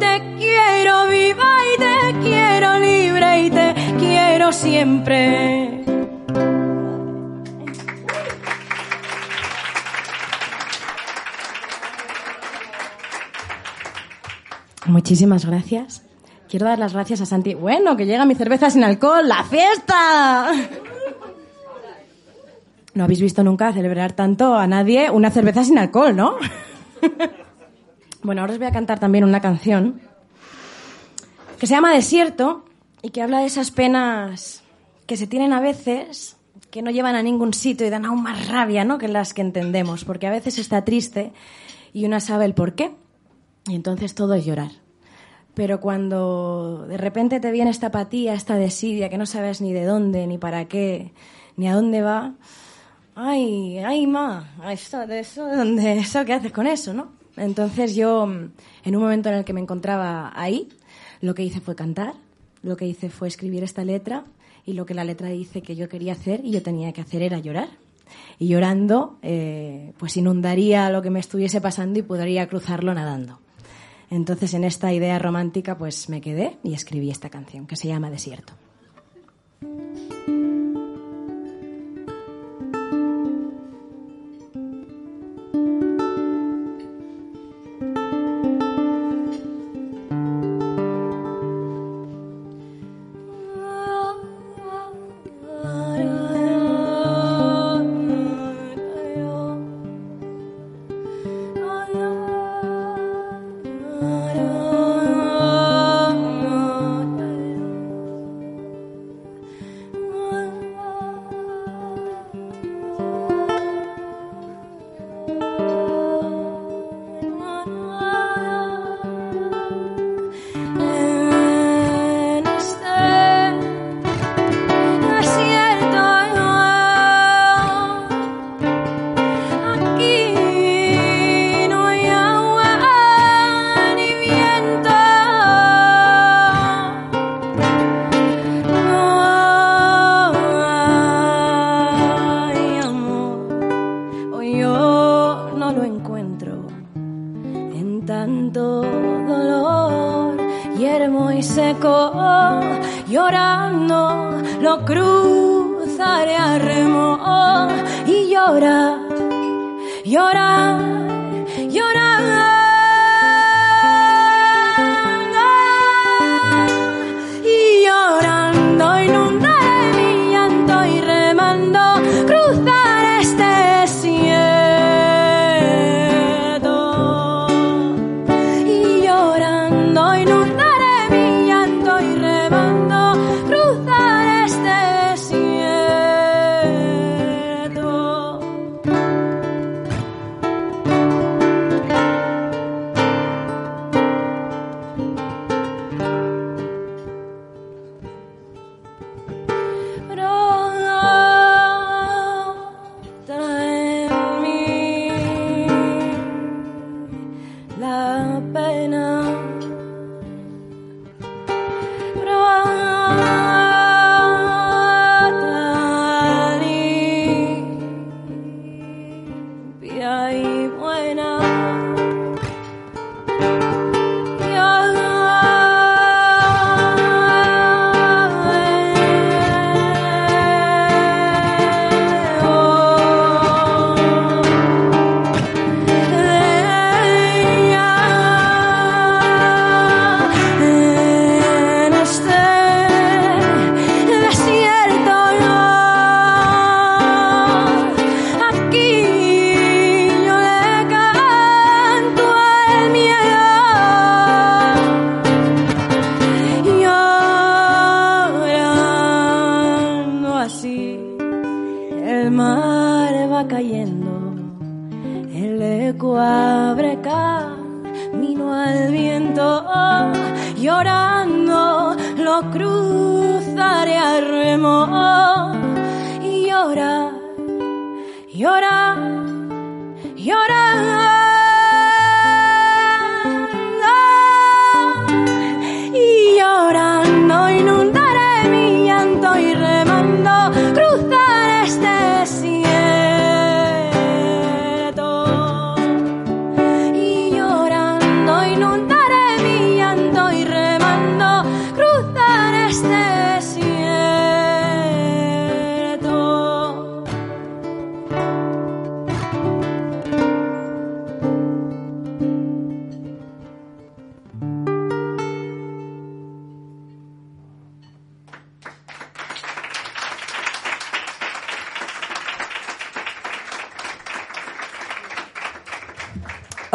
te quiero viva y te quiero libre y te quiero siempre. Muchísimas gracias. Quiero dar las gracias a Santi. Bueno, que llega mi cerveza sin alcohol, la fiesta. No habéis visto nunca celebrar tanto a nadie una cerveza sin alcohol, ¿no? bueno, ahora os voy a cantar también una canción que se llama Desierto y que habla de esas penas que se tienen a veces que no llevan a ningún sitio y dan aún más rabia, ¿no? Que las que entendemos, porque a veces está triste y una sabe el por qué y entonces todo es llorar. Pero cuando de repente te viene esta apatía, esta desidia, que no sabes ni de dónde, ni para qué, ni a dónde va, ay, ay, ma, eso, eso, ¿dónde, eso, ¿qué haces con eso, no? Entonces yo, en un momento en el que me encontraba ahí, lo que hice fue cantar, lo que hice fue escribir esta letra y lo que la letra dice que yo quería hacer y yo tenía que hacer era llorar. Y llorando, eh, pues inundaría lo que me estuviese pasando y podría cruzarlo nadando. Entonces en esta idea romántica pues me quedé y escribí esta canción que se llama Desierto.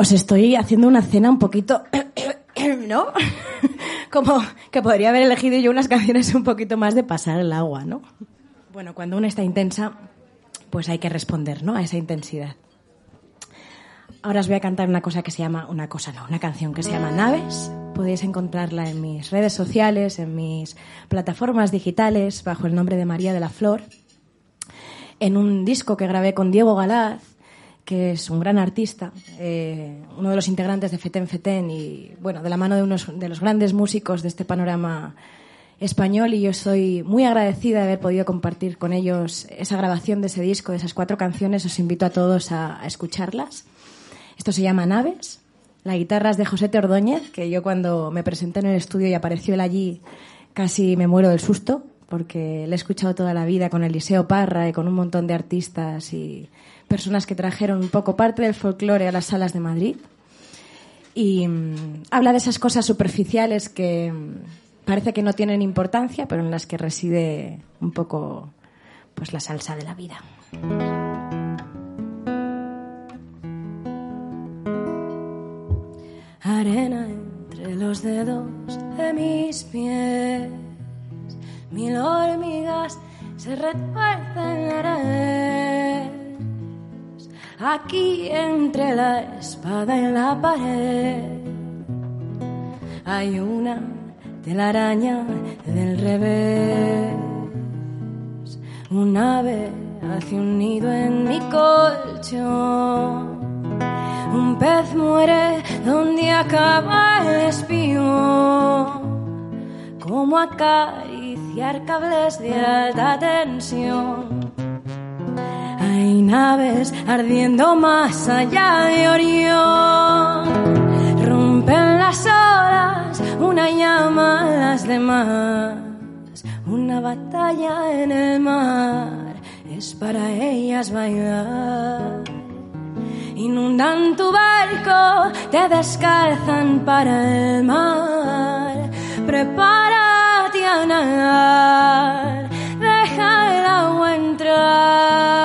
Os estoy haciendo una cena un poquito, ¿no? Como que podría haber elegido yo unas canciones un poquito más de pasar el agua, ¿no? Bueno, cuando uno está intensa, pues hay que responder, ¿no? A esa intensidad. Ahora os voy a cantar una cosa que se llama, una cosa no, una canción que se llama Naves. Podéis encontrarla en mis redes sociales, en mis plataformas digitales, bajo el nombre de María de la Flor, en un disco que grabé con Diego Galaz, que es un gran artista, eh, uno de los integrantes de Feten Feten y, bueno, de la mano de unos de los grandes músicos de este panorama español y yo soy muy agradecida de haber podido compartir con ellos esa grabación de ese disco, de esas cuatro canciones. Os invito a todos a, escucharlas. Esto se llama Naves. La guitarra es de José Ordóñez, que yo cuando me presenté en el estudio y apareció él allí casi me muero del susto, porque le he escuchado toda la vida con Eliseo Parra y con un montón de artistas y personas que trajeron un poco parte del folclore a las salas de Madrid. Y mm, habla de esas cosas superficiales que mm, parece que no tienen importancia, pero en las que reside un poco pues la salsa de la vida. Arena entre los dedos de mis pies, mil hormigas se retuercen eres. Aquí entre la espada y la pared hay una telaraña del revés. Un ave hace un nido en mi colchón. Un pez muere donde acaba el espío. Como acariciar cables de alta tensión. Hay naves ardiendo más allá de Orión. Rompen las olas, una llama a las demás. Una batalla en el mar es para ellas bailar. Inundan tu barco, te descalzan para el mar. Prepárate a nadar, deja el agua entrar.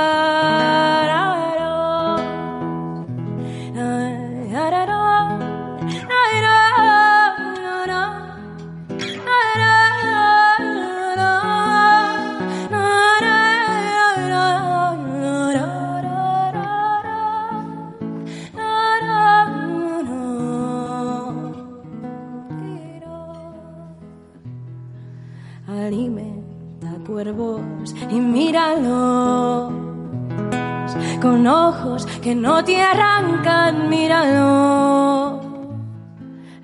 Míralos con ojos que no te arrancan, míralo.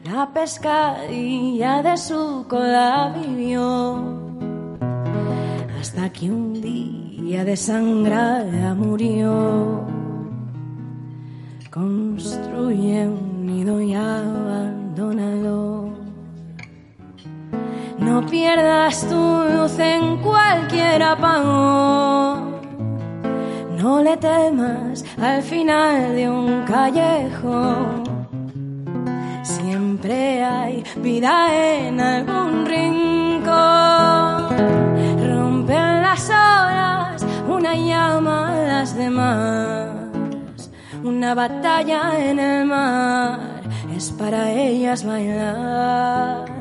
La pescadilla de su cola vivió hasta que un día desangrada murió. Construye un nido y abandónalo. No pierdas tu luz en cualquier apagón. No le temas al final de un callejón. Siempre hay vida en algún rincón. Rompen las olas, una llama a las demás. Una batalla en el mar es para ellas bailar.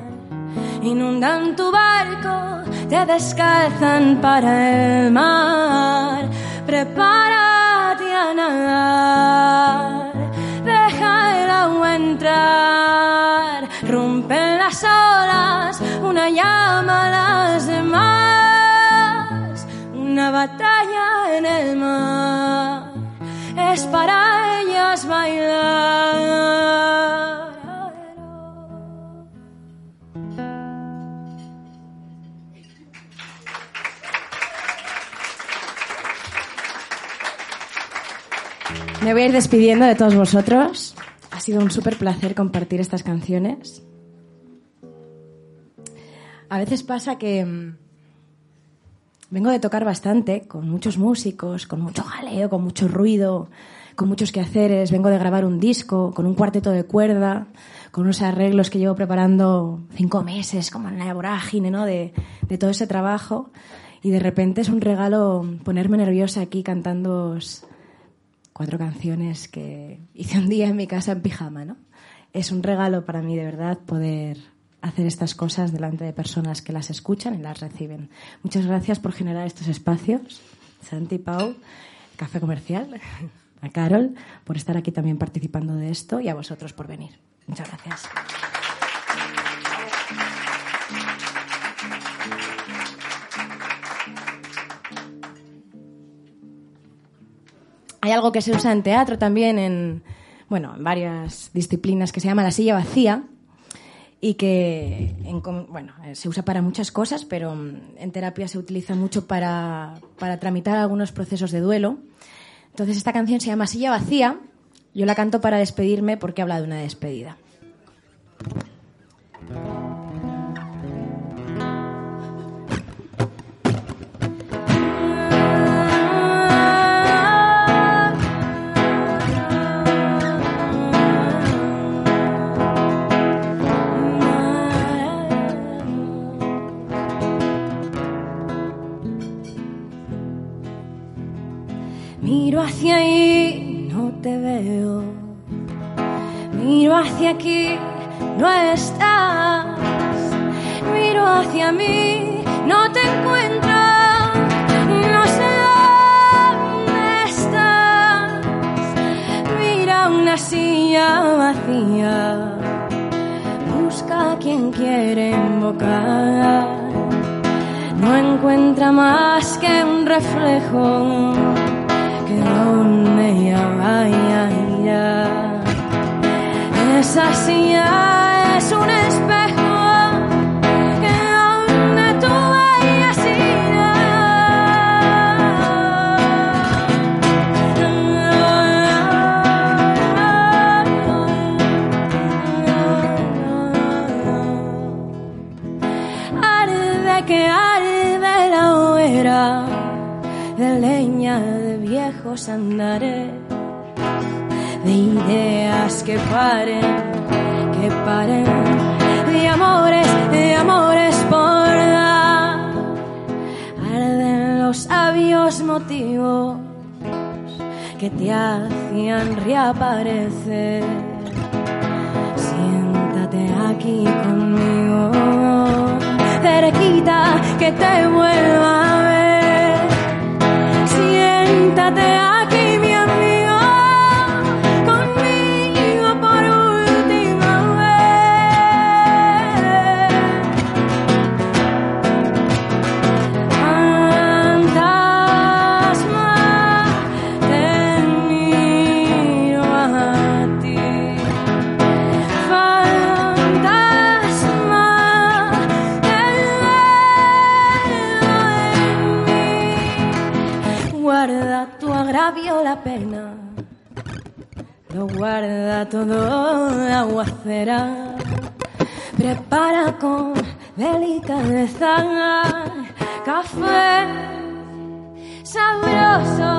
Inundan tu barco, te descalzan para el mar. Prepárate a nadar, deja el agua entrar. Rompen las olas, una llama a las demás. Una batalla en el mar es para ellas bailar. Me voy a ir despidiendo de todos vosotros. Ha sido un súper placer compartir estas canciones. A veces pasa que mm, vengo de tocar bastante con muchos músicos, con mucho jaleo, con mucho ruido, con muchos quehaceres. Vengo de grabar un disco con un cuarteto de cuerda, con unos arreglos que llevo preparando cinco meses, como en la vorágine, ¿no? De, de todo ese trabajo. Y de repente es un regalo ponerme nerviosa aquí cantando cuatro canciones que hice un día en mi casa en pijama, ¿no? Es un regalo para mí, de verdad, poder hacer estas cosas delante de personas que las escuchan y las reciben. Muchas gracias por generar estos espacios. Santi Pau, Café Comercial, a Carol por estar aquí también participando de esto y a vosotros por venir. Muchas gracias. Hay algo que se usa en teatro también, en, bueno, en varias disciplinas, que se llama la silla vacía y que bueno, eh, se usa para muchas cosas, pero mm, en terapia se utiliza mucho para, para tramitar algunos procesos de duelo. Entonces esta canción se llama Silla vacía. Yo la canto para despedirme porque habla de una despedida. Miro hacia ahí, no te veo. Miro hacia aquí, no estás. Miro hacia mí, no te encuentro. No sé dónde estás. Mira una silla vacía. Busca a quien quiere invocar. No encuentra más que un reflejo Esa silla es un viejos andares, de ideas que paren, que paren, de amores, de amores por dar. Arden los sabios motivos que te hacían reaparecer. Siéntate aquí conmigo, cerquita que te vuelva a ver. Guarda todo aguacera. Prepara con delicadeza café sabroso,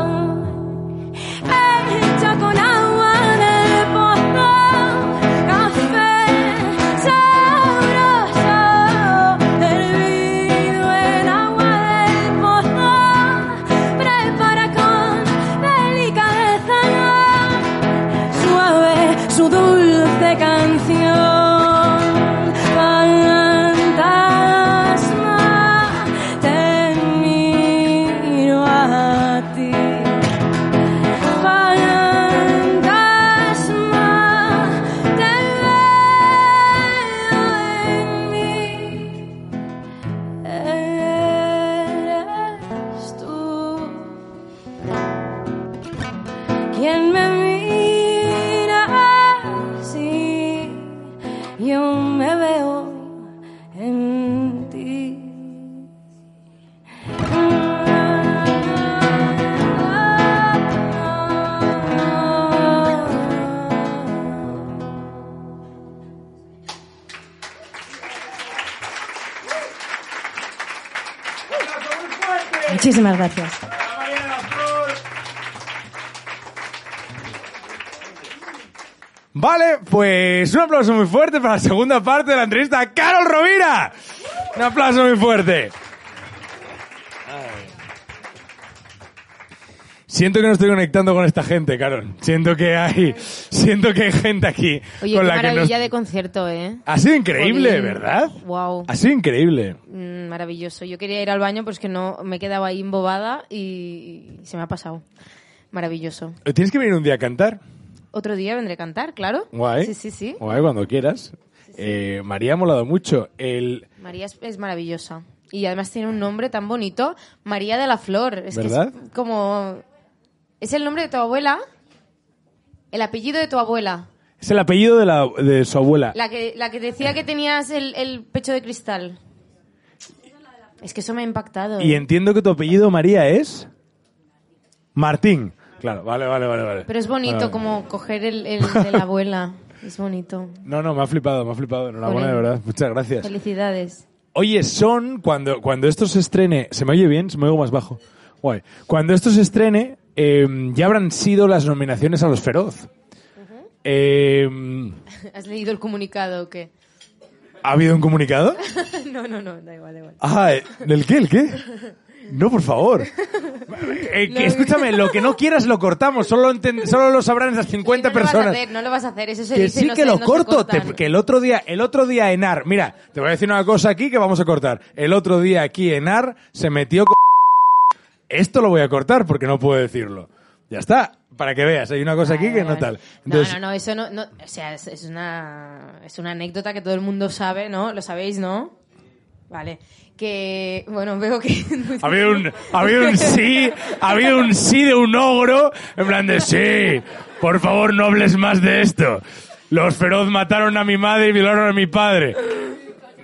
Muchísimas gracias. Vale, pues un aplauso muy fuerte para la segunda parte de la entrevista Carol Rovira. Un aplauso muy fuerte. Siento que no estoy conectando con esta gente, Carol. Siento que hay, siento que hay gente aquí Oye, con qué la que maravilla nos... de concierto, ¿eh? Ha sido increíble, Jolín. ¿verdad? Wow. Ha sido increíble. Mm, maravilloso. Yo quería ir al baño, pero es que no me he quedado ahí embobada y se me ha pasado. Maravilloso. ¿Tienes que venir un día a cantar? Otro día vendré a cantar, claro. Guay. Sí, sí, sí. Guay, cuando quieras. Eh, María ha molado mucho. El... María es, es maravillosa. Y además tiene un nombre tan bonito. María de la Flor. Es ¿Verdad? que es como... ¿Es el nombre de tu abuela? El apellido de tu abuela. Es el apellido de, la, de su abuela. La que, la que decía que tenías el, el pecho de cristal. Es que eso me ha impactado. Y ¿eh? entiendo que tu apellido, María, es... Martín. Claro, vale, vale, vale. vale. Pero es bonito Vale, vale. como coger el, el de la abuela. Es bonito. No, no, me ha flipado, me ha flipado. Enhorabuena, de verdad. Muchas gracias. Felicidades. Oye, son cuando, cuando esto se estrene. ¿Se me oye bien? ¿Se me oigo más bajo? Guay. Cuando esto se estrene, eh, ya habrán sido las nominaciones a los Feroz. Eh, ¿Has leído el comunicado o qué? ¿Ha habido un comunicado? no, no, no, da igual, da igual. Ah, ¿el qué? ¿El qué? No, por favor. Eh, que, escúchame, lo que no quieras lo cortamos. Solo, solo lo sabrán esas 50 no Lo vas a personas. hacer, no lo vas a hacer, eso se Que dice, sí no que se- lo no corto, te- que el otro día, el otro día Enar, mira, te voy a decir una cosa aquí que vamos a cortar. El otro día aquí Enar se metió con... Esto lo voy a cortar porque no puedo decirlo. Ya está, para que veas, hay una cosa aquí que no tal. Entonces, no, no, no, eso no, no o sea, es, es una, es una anécdota que todo el mundo sabe, ¿no? Lo sabéis, ¿no? Vale. Que, bueno, veo que... ha habido un, ha habido un sí, ha habido un sí de un ogro, en plan de sí, por favor no hables más de esto. Los feroz mataron a mi madre y violaron a mi padre.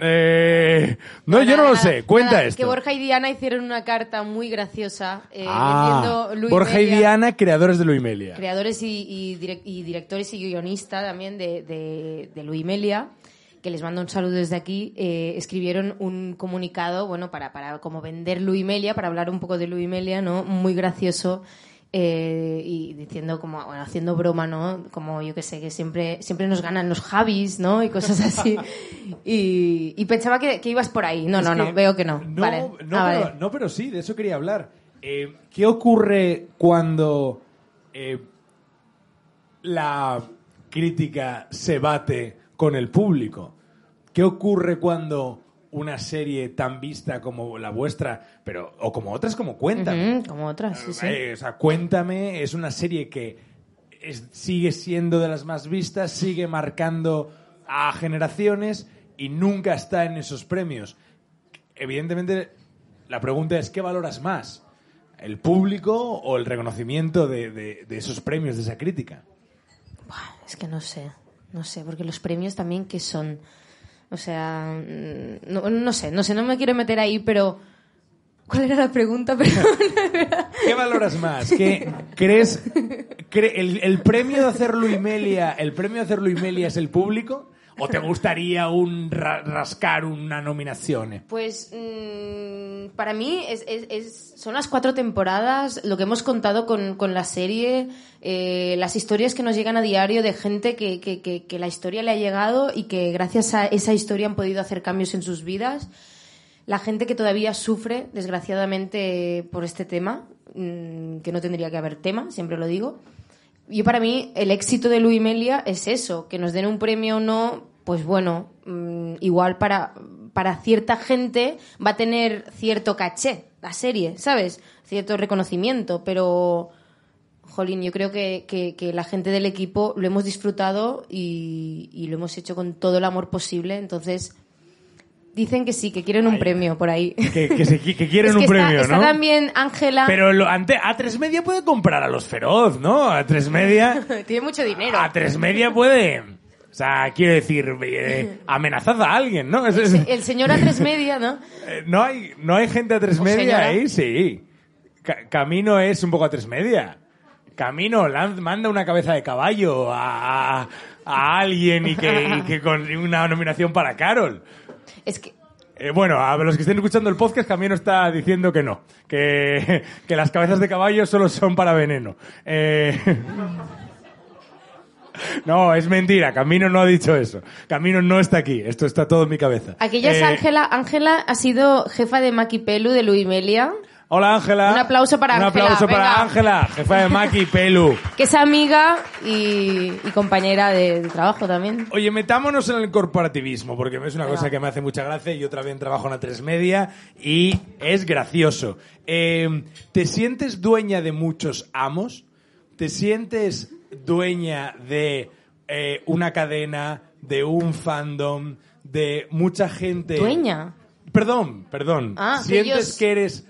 Eh, no, yo no lo nada, sé, cuenta nada, esto. Que Borja y Diana hicieron una carta muy graciosa eh, Ah, Luis Borja y Diana, creadores de Luimelia. creadores y, y direc- y directores y guionistas también de, de, de Luimelia, que les mando un saludo desde aquí, eh, escribieron un comunicado, bueno, para, para como vender Luimelia, para hablar un poco de Luimelia, ¿no? Muy gracioso. Eh, y diciendo como bueno, haciendo broma no como yo que sé que siempre siempre nos ganan los Javis no y cosas así y, y pensaba que, que ibas por ahí no Es no no veo que no, No, vale no, Ah, pero, vale. no, pero sí, de eso quería hablar. Eh, ¿Qué ocurre cuando eh, la crítica se bate con el público? ¿Qué ocurre cuando una serie tan vista como la vuestra, pero o como otras como Cuéntame? Como otras sí, sí. Eh, o sea, Cuéntame es una serie que es- sigue siendo de las más vistas, sigue marcando a generaciones y nunca está en esos premios. Evidentemente, la pregunta es, ¿qué valoras más? ¿El público o el reconocimiento de, de- de esos premios, de esa crítica? Buah, es que no sé, no sé, porque los premios también que son, o sea, mm, no, no sé, no sé, no me quiero meter ahí, pero ¿cuál era la pregunta? ¿Qué valoras más? ¿Qué crees? cre- el, el premio de hacer Luimelia, el premio de hacer Luimelia es el público? ¿O te gustaría un ra- rascar una nominación? Pues mm, para mí es- son las cuatro temporadas, lo que hemos contado con, con la serie, eh, las historias que nos llegan a diario de gente que, que- que- que la historia le ha llegado y que gracias a esa historia han podido hacer cambios en sus vidas. La gente que todavía sufre, desgraciadamente, por este tema, mm, que no tendría que haber tema, siempre lo digo. Yo para mí el éxito de Luis Melia es eso, que nos den un premio o no, pues bueno, mm, igual para, para cierta gente va a tener cierto caché la serie, ¿sabes? Cierto reconocimiento, pero, jolín, yo creo que, que- la gente del equipo lo hemos disfrutado y lo hemos hecho con todo el amor posible, entonces dicen que sí, que quieren un premio por ahí. Que, que se- que quieren Es que un premio, está, ¿no? está también Ángela, Pero lo, ante, A3 Media puede comprar a los feroz, ¿no? A3 Media... tiene mucho dinero. A3 Media puede... O sea, quiero decir, eh, amenazad a alguien, ¿no? Es- El señor a tres media, ¿no? eh, no, hay, no hay gente a tres media señora. ahí, sí. Ca- Camino es un poco a tres media. Camino lan- manda una cabeza de caballo a, a- a alguien y que, y que con una nominación para Carol. Es que Eh, bueno, a los que estén escuchando el podcast, Camino está diciendo que no, que, que las cabezas de caballo solo son para veneno. Eh, no, es mentira, Camino no ha dicho eso. Camino no está aquí, esto está todo en mi cabeza. aquella es Eh, Ángela. Ángela ha sido jefa de Maquipelu de Luimelia. Hola Ángela. Un aplauso para Un Ángela, aplauso para. Ángela, jefa de Maki y Pelu. Que es amiga y, y compañera de, de trabajo también. Oye, metámonos en el corporativismo, porque es una Venga. cosa que me hace mucha gracia. Yo también trabajo en la 3 Media y es gracioso. Eh, ¿Te sientes dueña de muchos amos? ¿Te sientes dueña de eh, una cadena, de un fandom, de mucha gente? ¿Dueña? Perdón, perdón. Ah, que ¿Sientes ellos- que eres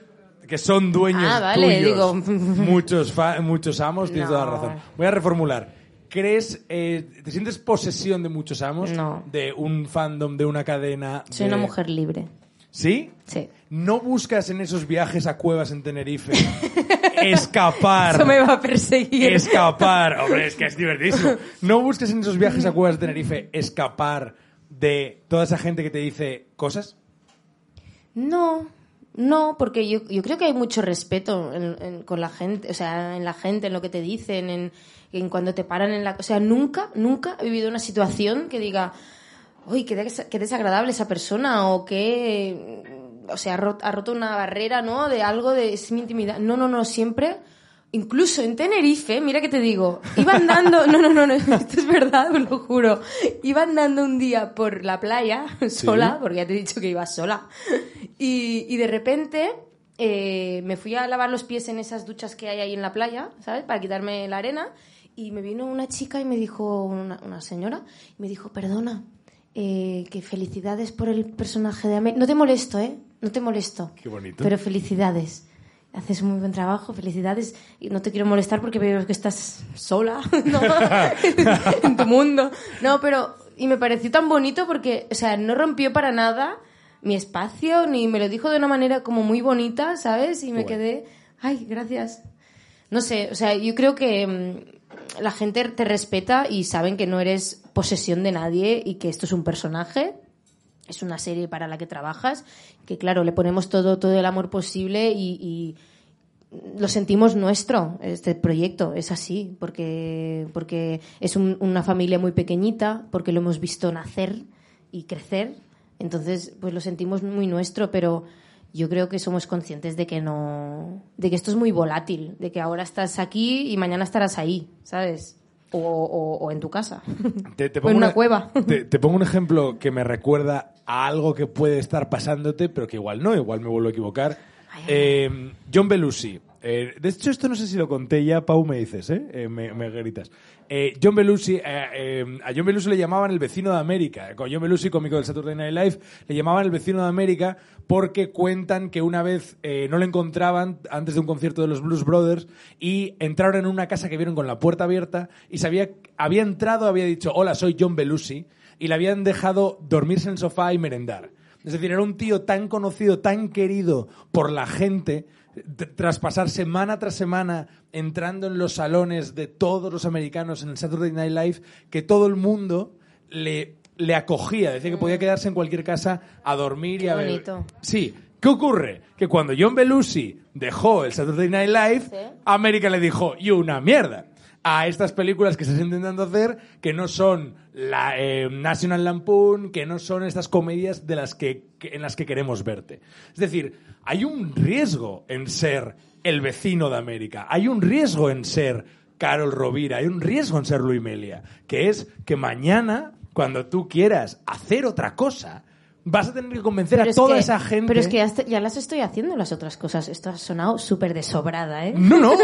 que son dueños Ah, vale, tuyos? digo. muchos fa- muchos amos, tienes No. toda la razón. Voy a reformular. ¿Crees, eh, te sientes posesión de muchos amos? No. De un fandom, de una cadena. Soy de- una mujer libre. ¿Sí? Sí. ¿No buscas en esos viajes a cuevas en Tenerife escapar? Eso me va a perseguir. Escapar. Hombre, es que es divertísimo. ¿No buscas en esos viajes a cuevas de Tenerife escapar de toda esa gente que te dice cosas? No, no, porque yo, yo creo que hay mucho respeto en- en- con la gente, o sea, en la gente, en lo que te dicen, en, en cuando te paran en la... O sea, nunca, nunca he vivido una situación que diga, uy, qué, des- qué desagradable esa persona o que, o sea, ha roto, ha roto una barrera, ¿no? De algo de es mi intimidad. No, no, no, siempre... Incluso en Tenerife, mira que te digo, iba andando, no, no, no, no, esto es verdad, os lo juro, iba andando un día por la playa, sola, porque ya te he dicho que iba sola, y, y de repente eh, me fui a lavar los pies en esas duchas que hay ahí en la playa, ¿sabes? Para quitarme la arena, y me vino una chica y me dijo, una, una señora, y me dijo, perdona, eh, que felicidades por el personaje de América. No te molesto, ¿eh? No te molesto. Qué bonito. Pero felicidades. Haces un muy buen trabajo, felicidades. Y no te quiero molestar porque veo que estás sola ¿no? en tu mundo. No, pero. Y me pareció tan bonito porque, o sea, no rompió para nada mi espacio, ni me lo dijo de una manera como muy bonita, ¿sabes? Y me quedé. Ay, gracias. No sé, o sea, yo creo que mm, la gente te respeta y saben que no eres posesión de nadie y que esto es un personaje es una serie para la que trabajas, que claro, le ponemos todo, todo el amor posible y, y lo sentimos nuestro, este proyecto, es así, porque, porque es un- una familia muy pequeñita, porque lo hemos visto nacer y crecer, entonces pues lo sentimos muy nuestro, pero yo creo que somos conscientes de que no, de que esto es muy volátil, de que ahora estás aquí y mañana estarás ahí, ¿sabes? O, o- o en tu casa. Te, te O en una cueva. Te, te pongo un ejemplo que me recuerda a algo que puede estar pasándote, pero que igual no, igual me vuelvo a equivocar. Eh, John Belushi. Eh, de hecho, esto no sé si lo conté ya, Pau, me dices, ¿eh? Eh, me, me gritas. Eh, John Belushi, eh, a John Belushi le llamaban el vecino de América. Con John Belushi, cómico del Saturday Night Live, le llamaban el vecino de América porque cuentan que una vez no le encontraban antes de un concierto de los Blues Brothers y entraron en una casa que vieron con la puerta abierta y sabía, había entrado, había dicho, hola, soy John Belushi, y le habían dejado dormirse en el sofá y merendar. Es decir, era un tío tan conocido, tan querido por la gente, tras pasar semana tras semana entrando en los salones de todos los americanos en el Saturday Night Live, que todo el mundo le, le acogía. Decía que podía quedarse en cualquier casa a dormir y a bonito. Sí. ¿Qué ocurre? Que cuando John Belushi dejó el Saturday Night Live, Sí. América le dijo, y una mierda. A estas películas que estás intentando hacer, que no son la eh, National Lampoon, que no son estas comedias de las que, en las que queremos verte. Es decir, hay un riesgo en ser el vecino de América. Hay un riesgo en ser Carol Rovira. Hay un riesgo en ser Luis Melia. Que es que mañana, cuando tú quieras hacer otra cosa, vas a tener que convencer Pero a toda que- esa gente. Pero es que ya, las estoy haciendo las otras cosas. Esto ha sonado súper de sobrada, ¿eh? No, no,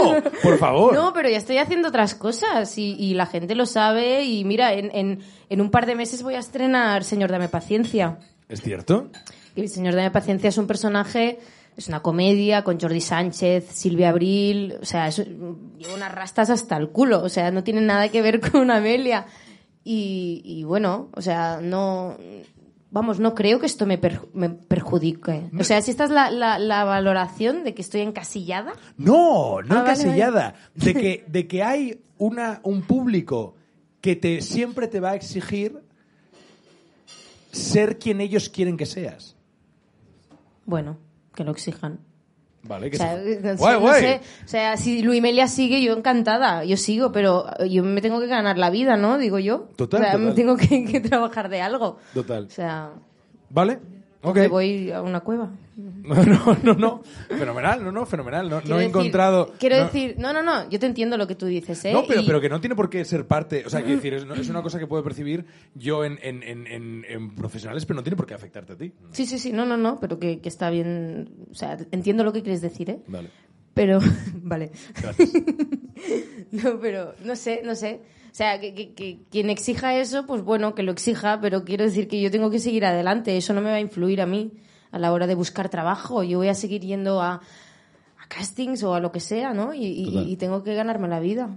por favor. No, pero ya estoy haciendo otras cosas y, y la gente lo sabe. Y mira, en, en, en un par de meses voy a estrenar Señor Dame Paciencia. ¿Es cierto? Y el Señor Dame Paciencia es un personaje, es una comedia con Jordi Sánchez, Silvia Abril, o sea, es- lleva unas rastas hasta el culo, o sea, no tiene nada que ver con Amelia. Y, y bueno, o sea, no. Vamos, no creo que esto me, perju- me perjudique. O sea, si esta es la, la, la valoración de que estoy encasillada, No, no Ah, vale, encasillada. De que, de que hay una, un público que te, siempre te va a exigir ser quien ellos quieren que seas. bueno, que lo exijan. Vale, O que sea, se- no sé, Guay, no guay. sé. O sea, si Luis Melia sigue, yo encantada. Yo sigo, pero yo me tengo que ganar la vida, ¿no? Digo yo. Total, O sea, total. me tengo que, que trabajar de algo. Total. O sea, ¿Vale? Ok. Me voy a una cueva. No, no, no, no. Fenomenal, no, no, fenomenal. No, no he decir- encontrado. Quiero no- decir, no, no, no, yo te entiendo lo que tú dices, ¿eh? No, pero, Y- pero que no tiene por qué ser parte. O sea, quiero decir, es, una cosa que puedo percibir yo en, en- en- en- en profesionales, pero no tiene por qué afectarte a ti. Sí, sí, sí, no, no, no, pero que, que está bien. O sea, entiendo lo que quieres decir, ¿eh? Vale. Pero, vale. Gracias. No, pero no sé, no sé. O sea, que, que- que quien exija eso, pues bueno, que lo exija, pero quiero decir que yo tengo que seguir adelante. Eso no me va a influir a mí a la hora de buscar trabajo. Yo voy a seguir yendo a, a castings o a lo que sea, ¿no? Y, y- y tengo que ganarme la vida.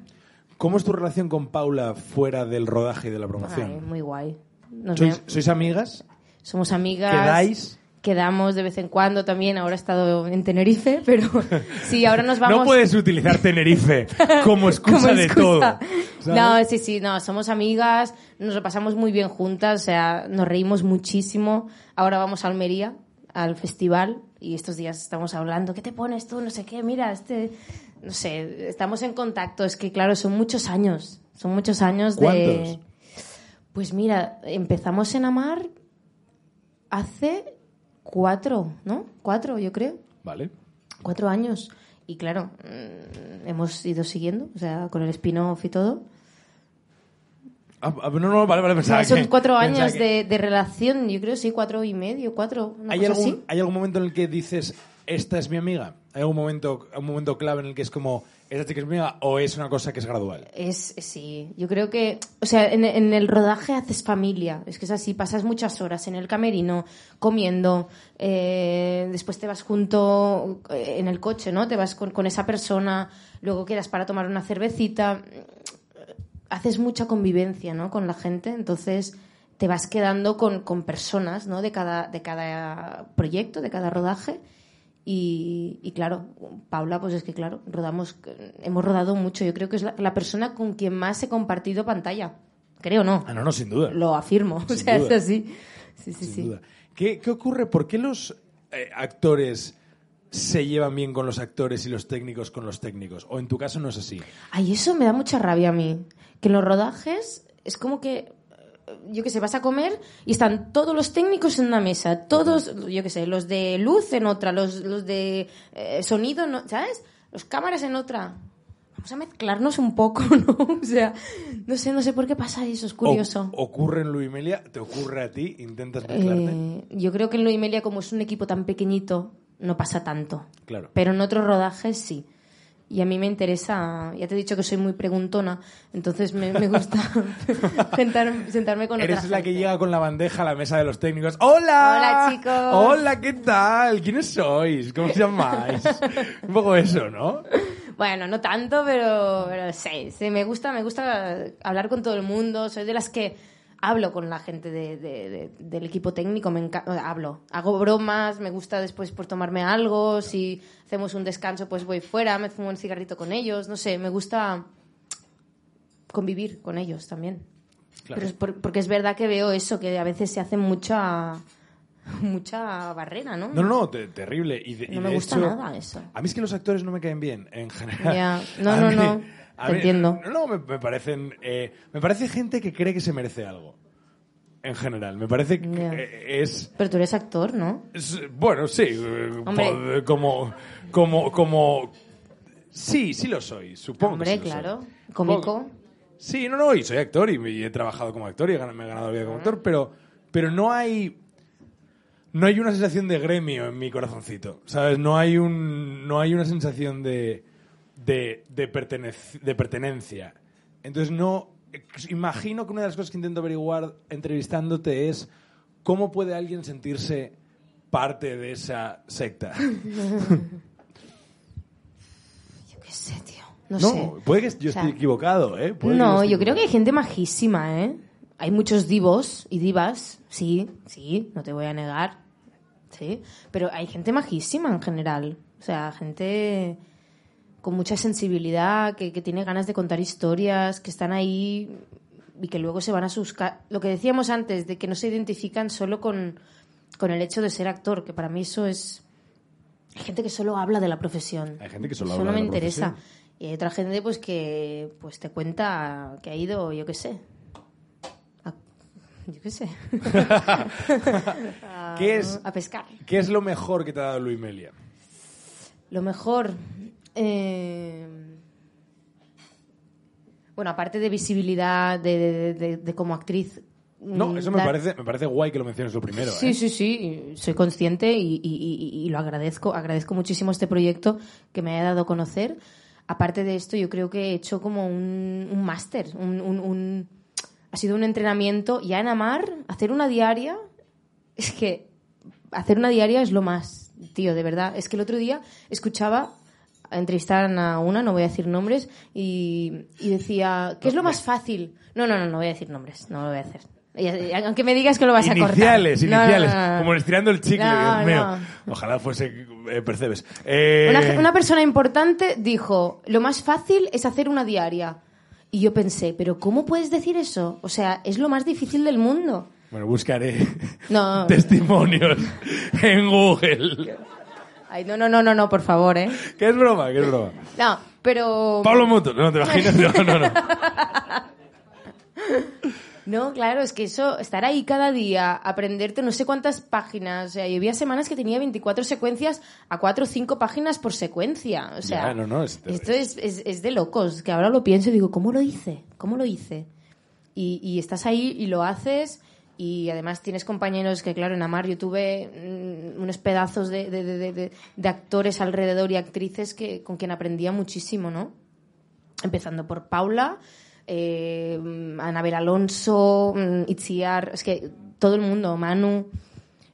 ¿Cómo es tu relación con Paula fuera del rodaje y de la Ay, promoción? muy guay. Nos ¿Sois, sois amigas? somos amigas. ¿Quedáis? Quedamos de vez en cuando también. Ahora he estado en Tenerife, pero sí, ahora nos vamos. No puedes utilizar Tenerife como excusa, como de todo. No, sí, sí, no, somos amigas, nos lo pasamos muy bien juntas, o sea, nos reímos muchísimo. Ahora vamos a Almería, al festival, y estos días estamos hablando, ¿qué te pones tú? No sé qué, mira, este, no sé, estamos en contacto, es que claro, son muchos años, son muchos años de... Pues mira, empezamos en Amar hace cuatro, ¿no? Cuatro, yo creo Vale. cuatro años. Y claro, mm, hemos ido siguiendo, o sea, con el spin-off y todo. Ah, ah, no, no, vale, pensaba son que- cuatro años que- de, de relación, yo creo, sí, cuatro y medio, cuatro, una ¿Hay cosa algún, así. ¿Hay algún momento en el que dices, esta es mi amiga? ¿Hay algún momento, un momento clave en el que es como, es amiga? ¿O es una cosa que es gradual? Es, sí, yo creo que, o sea, en, en el rodaje haces familia, es que es así, pasas muchas horas en el camerino, comiendo, eh, después te vas junto eh, en el coche, ¿no? Te vas con, con esa persona, luego quedas para tomar una cervecita, haces mucha convivencia, ¿no? Con la gente, entonces te vas quedando con, con personas, ¿no? De cada, de cada proyecto, de cada rodaje. Y, y claro, Paula, pues es que claro, rodamos, hemos rodado mucho. Yo creo que es la, la persona con quien más he compartido pantalla. Creo, ¿no? Ah, no, no, sin duda. Lo afirmo. O sea, duda. es así. Sí, sí, sin sí. duda. ¿Qué, qué ocurre? ¿Por qué los eh, actores se llevan bien con los actores y los técnicos con los técnicos? ¿O en tu caso no es así? Ay, eso me da mucha rabia a mí. Que en los rodajes es como que, yo qué sé, vas a comer y están todos los técnicos en una mesa, todos, yo qué sé, los de luz en otra, los, los de eh, sonido, en o- ¿sabes? Los cámaras en otra. Vamos a mezclarnos un poco, ¿no? O sea, no sé, no sé por qué pasa eso, es curioso. O- ¿Ocurre en Luis Melia? ¿Te ocurre a ti? ¿Intentas mezclarte? Eh, yo creo que en Loimelia, como es un equipo tan pequeñito, no pasa tanto. Claro. Pero en otros rodajes sí. Y a mí me interesa, ya te he dicho que soy muy preguntona, entonces me, me gusta sentar- sentarme con Eres otra la que llega con la bandeja a la mesa de los técnicos. ¡Hola! Hola, chicos. ¡Hola, qué tal! ¿Quiénes sois? ¿Cómo os llamáis? Un poco eso, ¿no? Bueno, no tanto, pero, pero sí, sí, me gusta, me gusta hablar con todo el mundo. Soy de las que hablo con la gente de- de- de- del equipo técnico, me hablo, hago bromas, me gusta después por tomarme algo, si hacemos un descanso pues voy fuera, me fumo un cigarrito con ellos, no sé, me gusta convivir con ellos también. Claro. Pero es por- porque es verdad que veo eso, que a veces se hace mucha mucha barrera, ¿no? No, no, te- terrible. Y de- y No me de gusta hecho, nada eso. A mí es que los actores no me caen bien, en general. Ya. No, A no, mí- no. Te mí- entiendo. No, no, me, me parecen... eh, me parece gente que cree que se merece algo. En general. Me parece que eh, es... Pero tú eres actor, ¿no? es- bueno, sí. eh, Hombre. como... Como... como Sí, sí lo soy, supongo Hombre, que sí claro. soy. Cómico. Sí, no, no, y soy actor y, y he trabajado como actor y he me he ganado la vida como actor, pero, pero no hay no hay una sensación de gremio en mi corazoncito, ¿sabes? No hay un no hay una sensación de de, de, pertenec- de pertenencia. Entonces no imagino que una de las cosas que intento averiguar entrevistándote es cómo puede alguien sentirse parte de esa secta. Yo qué sé, tío. No, sé. puede que yo O sea, esté equivocado, ¿eh? Puede No, esté yo creo que hay gente majísima, ¿eh? Hay muchos divos y divas, sí, sí, no te voy a negar, sí, pero hay gente majísima en general, o sea, gente con mucha sensibilidad, que, que tiene ganas de contar historias, que están ahí y que luego se van a sus... Lo que decíamos antes, de que no se identifican solo con, con el hecho de ser actor, que para mí eso es... Hay gente que solo habla de la profesión. Hay gente que solo Eso habla no de me la interesa. profesión. Y hay otra gente pues que pues te cuenta que ha ido, yo qué sé, a Yo qué sé. ¿Qué es, A pescar. ¿Qué es lo mejor que te ha dado Luis Melia? Lo mejor. Eh, Bueno, aparte de visibilidad de, de- de- de como actriz. No, mm, eso me parece, me parece guay que lo menciones lo primero. Sí, ¿eh? sí, sí, soy consciente y, y- y- y lo agradezco. Agradezco muchísimo este proyecto que me haya dado a conocer. Aparte de esto, yo creo que he hecho como un, un máster, un, un- un- ha sido un entrenamiento. Ya en Amar, hacer una diaria, es que hacer una diaria es lo más, tío, de verdad. Es que el otro día escuchaba entrevistaron a una, no voy a decir nombres, y, y decía, ¿qué es lo más fácil? No, no, no, no voy a decir nombres, no lo voy a hacer. Aunque me digas que lo vas a cortar. Iniciales, No, iniciales. no, no. Como estirando el chicle, Dios mío. Ojalá fuese eh, Percebes. Eh, Una, una persona importante dijo, lo más fácil es hacer una diaria. Y yo pensé, pero ¿cómo puedes decir eso? O sea, es lo más difícil del mundo. Bueno, buscaré No. testimonios en Google. Ay, no, no, no, no, no, por favor, ¿eh? ¿Qué es broma? ¿Qué es broma? No, pero... Pablo Moto, no te imaginas. No, no, no. No, claro, es que eso, estar ahí cada día, aprenderte no sé cuántas páginas, o sea, yo había semanas que tenía 24 secuencias a 4 o 5 páginas por secuencia, o sea, Ya, no, no, es- esto es, es, es de locos, que ahora lo pienso y digo, ¿cómo lo hice? ¿Cómo lo hice? Y, y estás ahí y lo haces y además tienes compañeros que, claro, en Amar yo tuve mm, unos pedazos de, de, de- de- actores alrededor y actrices que, con quien aprendía muchísimo, ¿no? empezando por Paula, eh, Anabel Alonso, mm, Itziar, es que todo el mundo, Manu.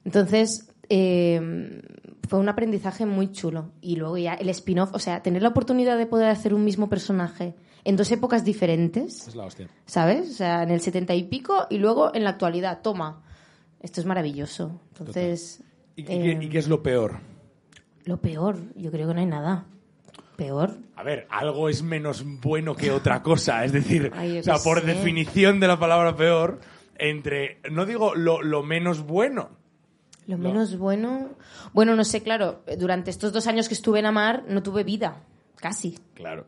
Entonces, eh, fue un aprendizaje muy chulo. Y luego ya el spin-off, o sea, tener la oportunidad de poder hacer un mismo personaje en dos épocas diferentes, Es la hostia. ¿sabes? O sea, en el setenta y pico y luego en la actualidad. Toma, esto es maravilloso. Entonces, ¿Y, eh, qué, y qué es lo peor? lo peor, yo creo que no hay nada. Peor. A ver, algo es menos bueno que otra cosa. Es decir, Ay, o sea, por sé. definición de la palabra peor, entre. No digo lo, lo menos bueno. Lo menos bueno. Bueno, no sé, claro, durante estos dos años que estuve en Amar no tuve vida, casi. Claro.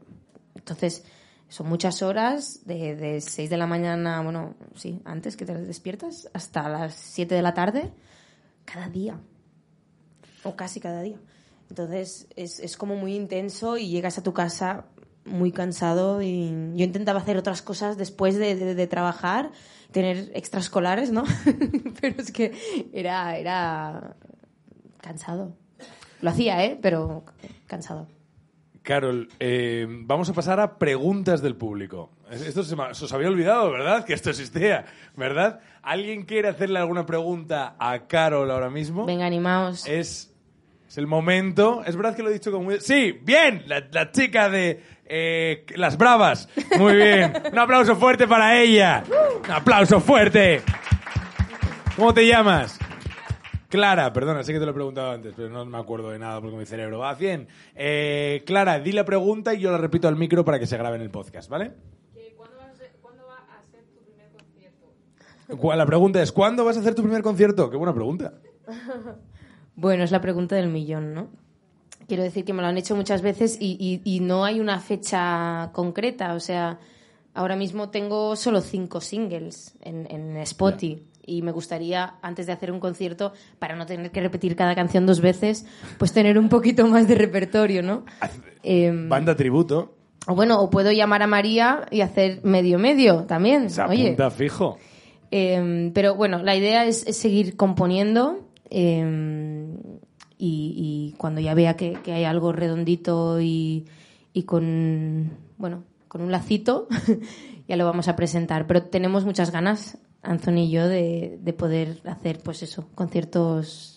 Entonces, son muchas horas, de, de 6 de la mañana, bueno, sí, antes que te despiertas, hasta las 7 de la tarde, cada día. O casi cada día. Entonces, es, es como muy intenso y llegas a tu casa muy cansado y yo intentaba hacer otras cosas después de, de- trabajar, tener extraescolares, ¿no? Pero es que era, era cansado. Lo hacía, ¿eh? Pero cansado. Carol, eh, vamos a pasar a preguntas del público. Esto se, me- se os había olvidado, ¿verdad? Que esto existía, ¿verdad? ¿Alguien quiere hacerle alguna pregunta a Carol ahora mismo? Venga, animaos. Es, es el momento. Es verdad que lo he dicho como muy... Sí, bien, la, la chica de eh, Las Bravas. Muy bien. Un aplauso fuerte para ella. Un aplauso fuerte. ¿Cómo te llamas? Clara, perdona, sé que te lo he preguntado antes, pero no me acuerdo de nada porque mi cerebro va a 100. Eh, Clara, di la pregunta y yo la repito al micro para que se grabe en el podcast, ¿vale? ¿Cuál- La pregunta es, ¿cuándo vas a hacer tu primer concierto? Qué buena pregunta. Bueno, es la pregunta del millón, ¿no? Quiero decir que me lo han hecho muchas veces y, y- y no hay una fecha concreta. O sea, ahora mismo tengo solo cinco singles en, en Spotify. Y me gustaría, antes de hacer un concierto, para no tener que repetir cada canción dos veces, pues tener un poquito más de repertorio, ¿no? Em, Banda tributo. o bueno, o puedo llamar a María y hacer medio-medio también. Se Oye, apunta fijo. eh, pero bueno, la idea es, es seguir componiendo eh, y, y cuando ya vea que, que hay algo redondito y, y con, bueno, con un lacito, ya lo vamos a presentar. Pero tenemos muchas ganas, Anthony y yo, de, de poder hacer, pues eso, conciertos.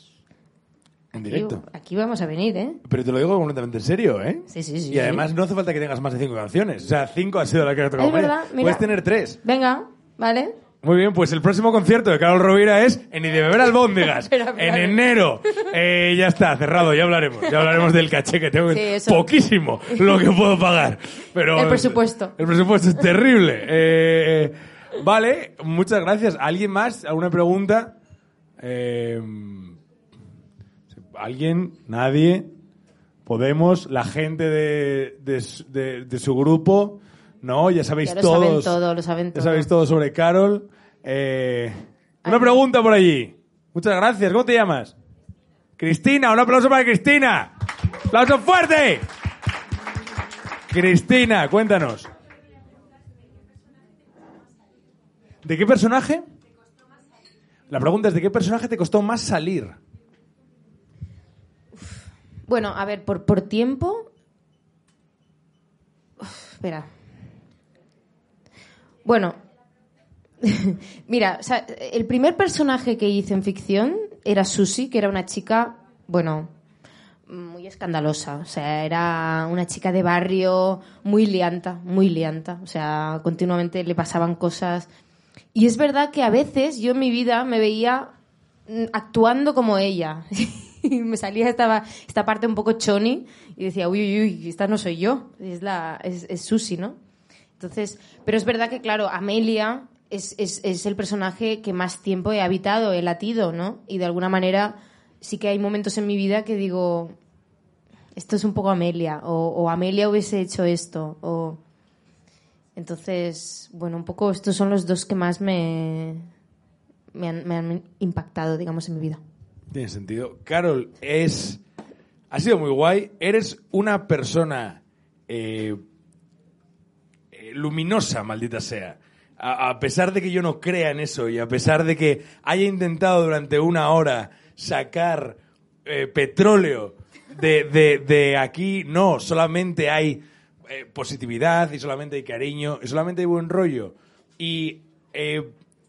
En directo. Aquí, aquí vamos a venir, ¿eh? Pero te lo digo completamente en serio, ¿eh? Sí, sí, sí. Y además no hace falta que tengas más de cinco canciones. O sea, cinco ha sido la que ha tocado. Es verdad, mira. Puedes tener tres. Venga, ¿vale? Muy bien, pues el próximo concierto de Carol Rovira es en Y de Beber Albóndigas, en enero. Eh, ya está, cerrado, ya hablaremos. Ya hablaremos del caché que tengo. Sí. Poquísimo lo que puedo pagar. Pero, El presupuesto. El presupuesto es terrible. Eh, vale, muchas gracias. ¿Alguien más? ¿Alguna pregunta? Eh, ¿Alguien? ¿Nadie? ¿Podemos? ¿La gente de, de, su- de- de su grupo? No, ya sabéis Ya lo todos. saben todo, lo saben Ya todo. sabéis todo sobre Carol. Eh, Una pregunta por allí. Muchas gracias. ¿Cómo te llamas? Cristina, un aplauso para Cristina. ¡Aplauso fuerte! Cristina, cuéntanos. ¿De qué personaje? La pregunta es, ¿de qué personaje te costó más salir? Bueno, a ver, por, por tiempo. Uf, espera. Bueno. Mira, o sea, el primer personaje que hice en ficción era Susi, que era una chica, bueno, muy escandalosa. O sea, era una chica de barrio muy lianta, muy lianta. O sea, continuamente le pasaban cosas. Y es verdad que a veces yo en mi vida me veía mm, actuando como ella. y me salía esta, esta parte un poco choni y decía, uy, uy, uy, esta no soy yo, es, la, es, es Susi, ¿no? Entonces, pero es verdad que, claro, Amelia es, es, es el personaje que más tiempo he habitado, he latido, ¿no? Y de alguna manera sí que hay momentos en mi vida que digo, esto es un poco Amelia, o, o Amelia hubiese hecho esto, o... Entonces, bueno, un poco estos son los dos que más me, me, han, impactado, digamos, en mi vida. Tiene sentido. Carol, es. Ha sido muy guay. Eres una persona eh, eh, luminosa, maldita sea. A, a pesar de que yo no crea en eso y a pesar de que haya intentado durante una hora sacar eh, petróleo de, de- de aquí, no, solamente hay eh, positividad y solamente hay cariño y solamente hay buen rollo. Y eh,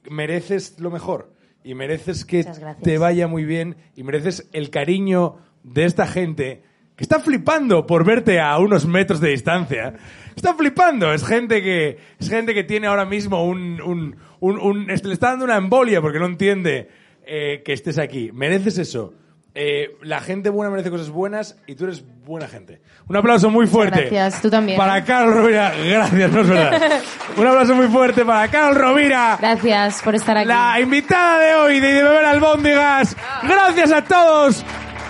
mereces lo mejor y mereces que te vaya muy bien y mereces el cariño de esta gente que está flipando por verte a unos metros de distancia. Está flipando, es gente que es gente que tiene ahora mismo un, un, un- un- le está dando una embolia porque no entiende eh, que estés aquí. Mereces eso. Eh, la gente buena merece cosas buenas y tú eres buena gente. Un aplauso muy fuerte. gracias, tú también. Para Carol Rovira. Gracias, no es verdad. Un aplauso muy fuerte para Carol Rovira. Gracias por estar aquí. La invitada de hoy de, de Beber Albóndigas. Gracias a todos.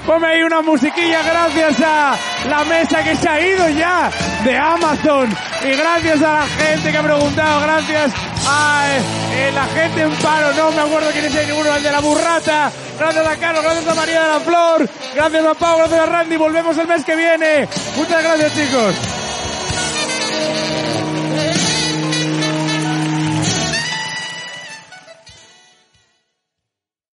Ponme ahí una musiquilla gracias a la mesa que se ha ido ya de Amazon. Y gracias a la gente que ha preguntado. Gracias a eh, la gente en paro. No me acuerdo quién es ahí ninguno. El de la burrata. Gracias a Carlos. Gracias a María de la Flor. Gracias a Pau. Gracias a Randy. Volvemos el mes que viene. Muchas gracias chicos.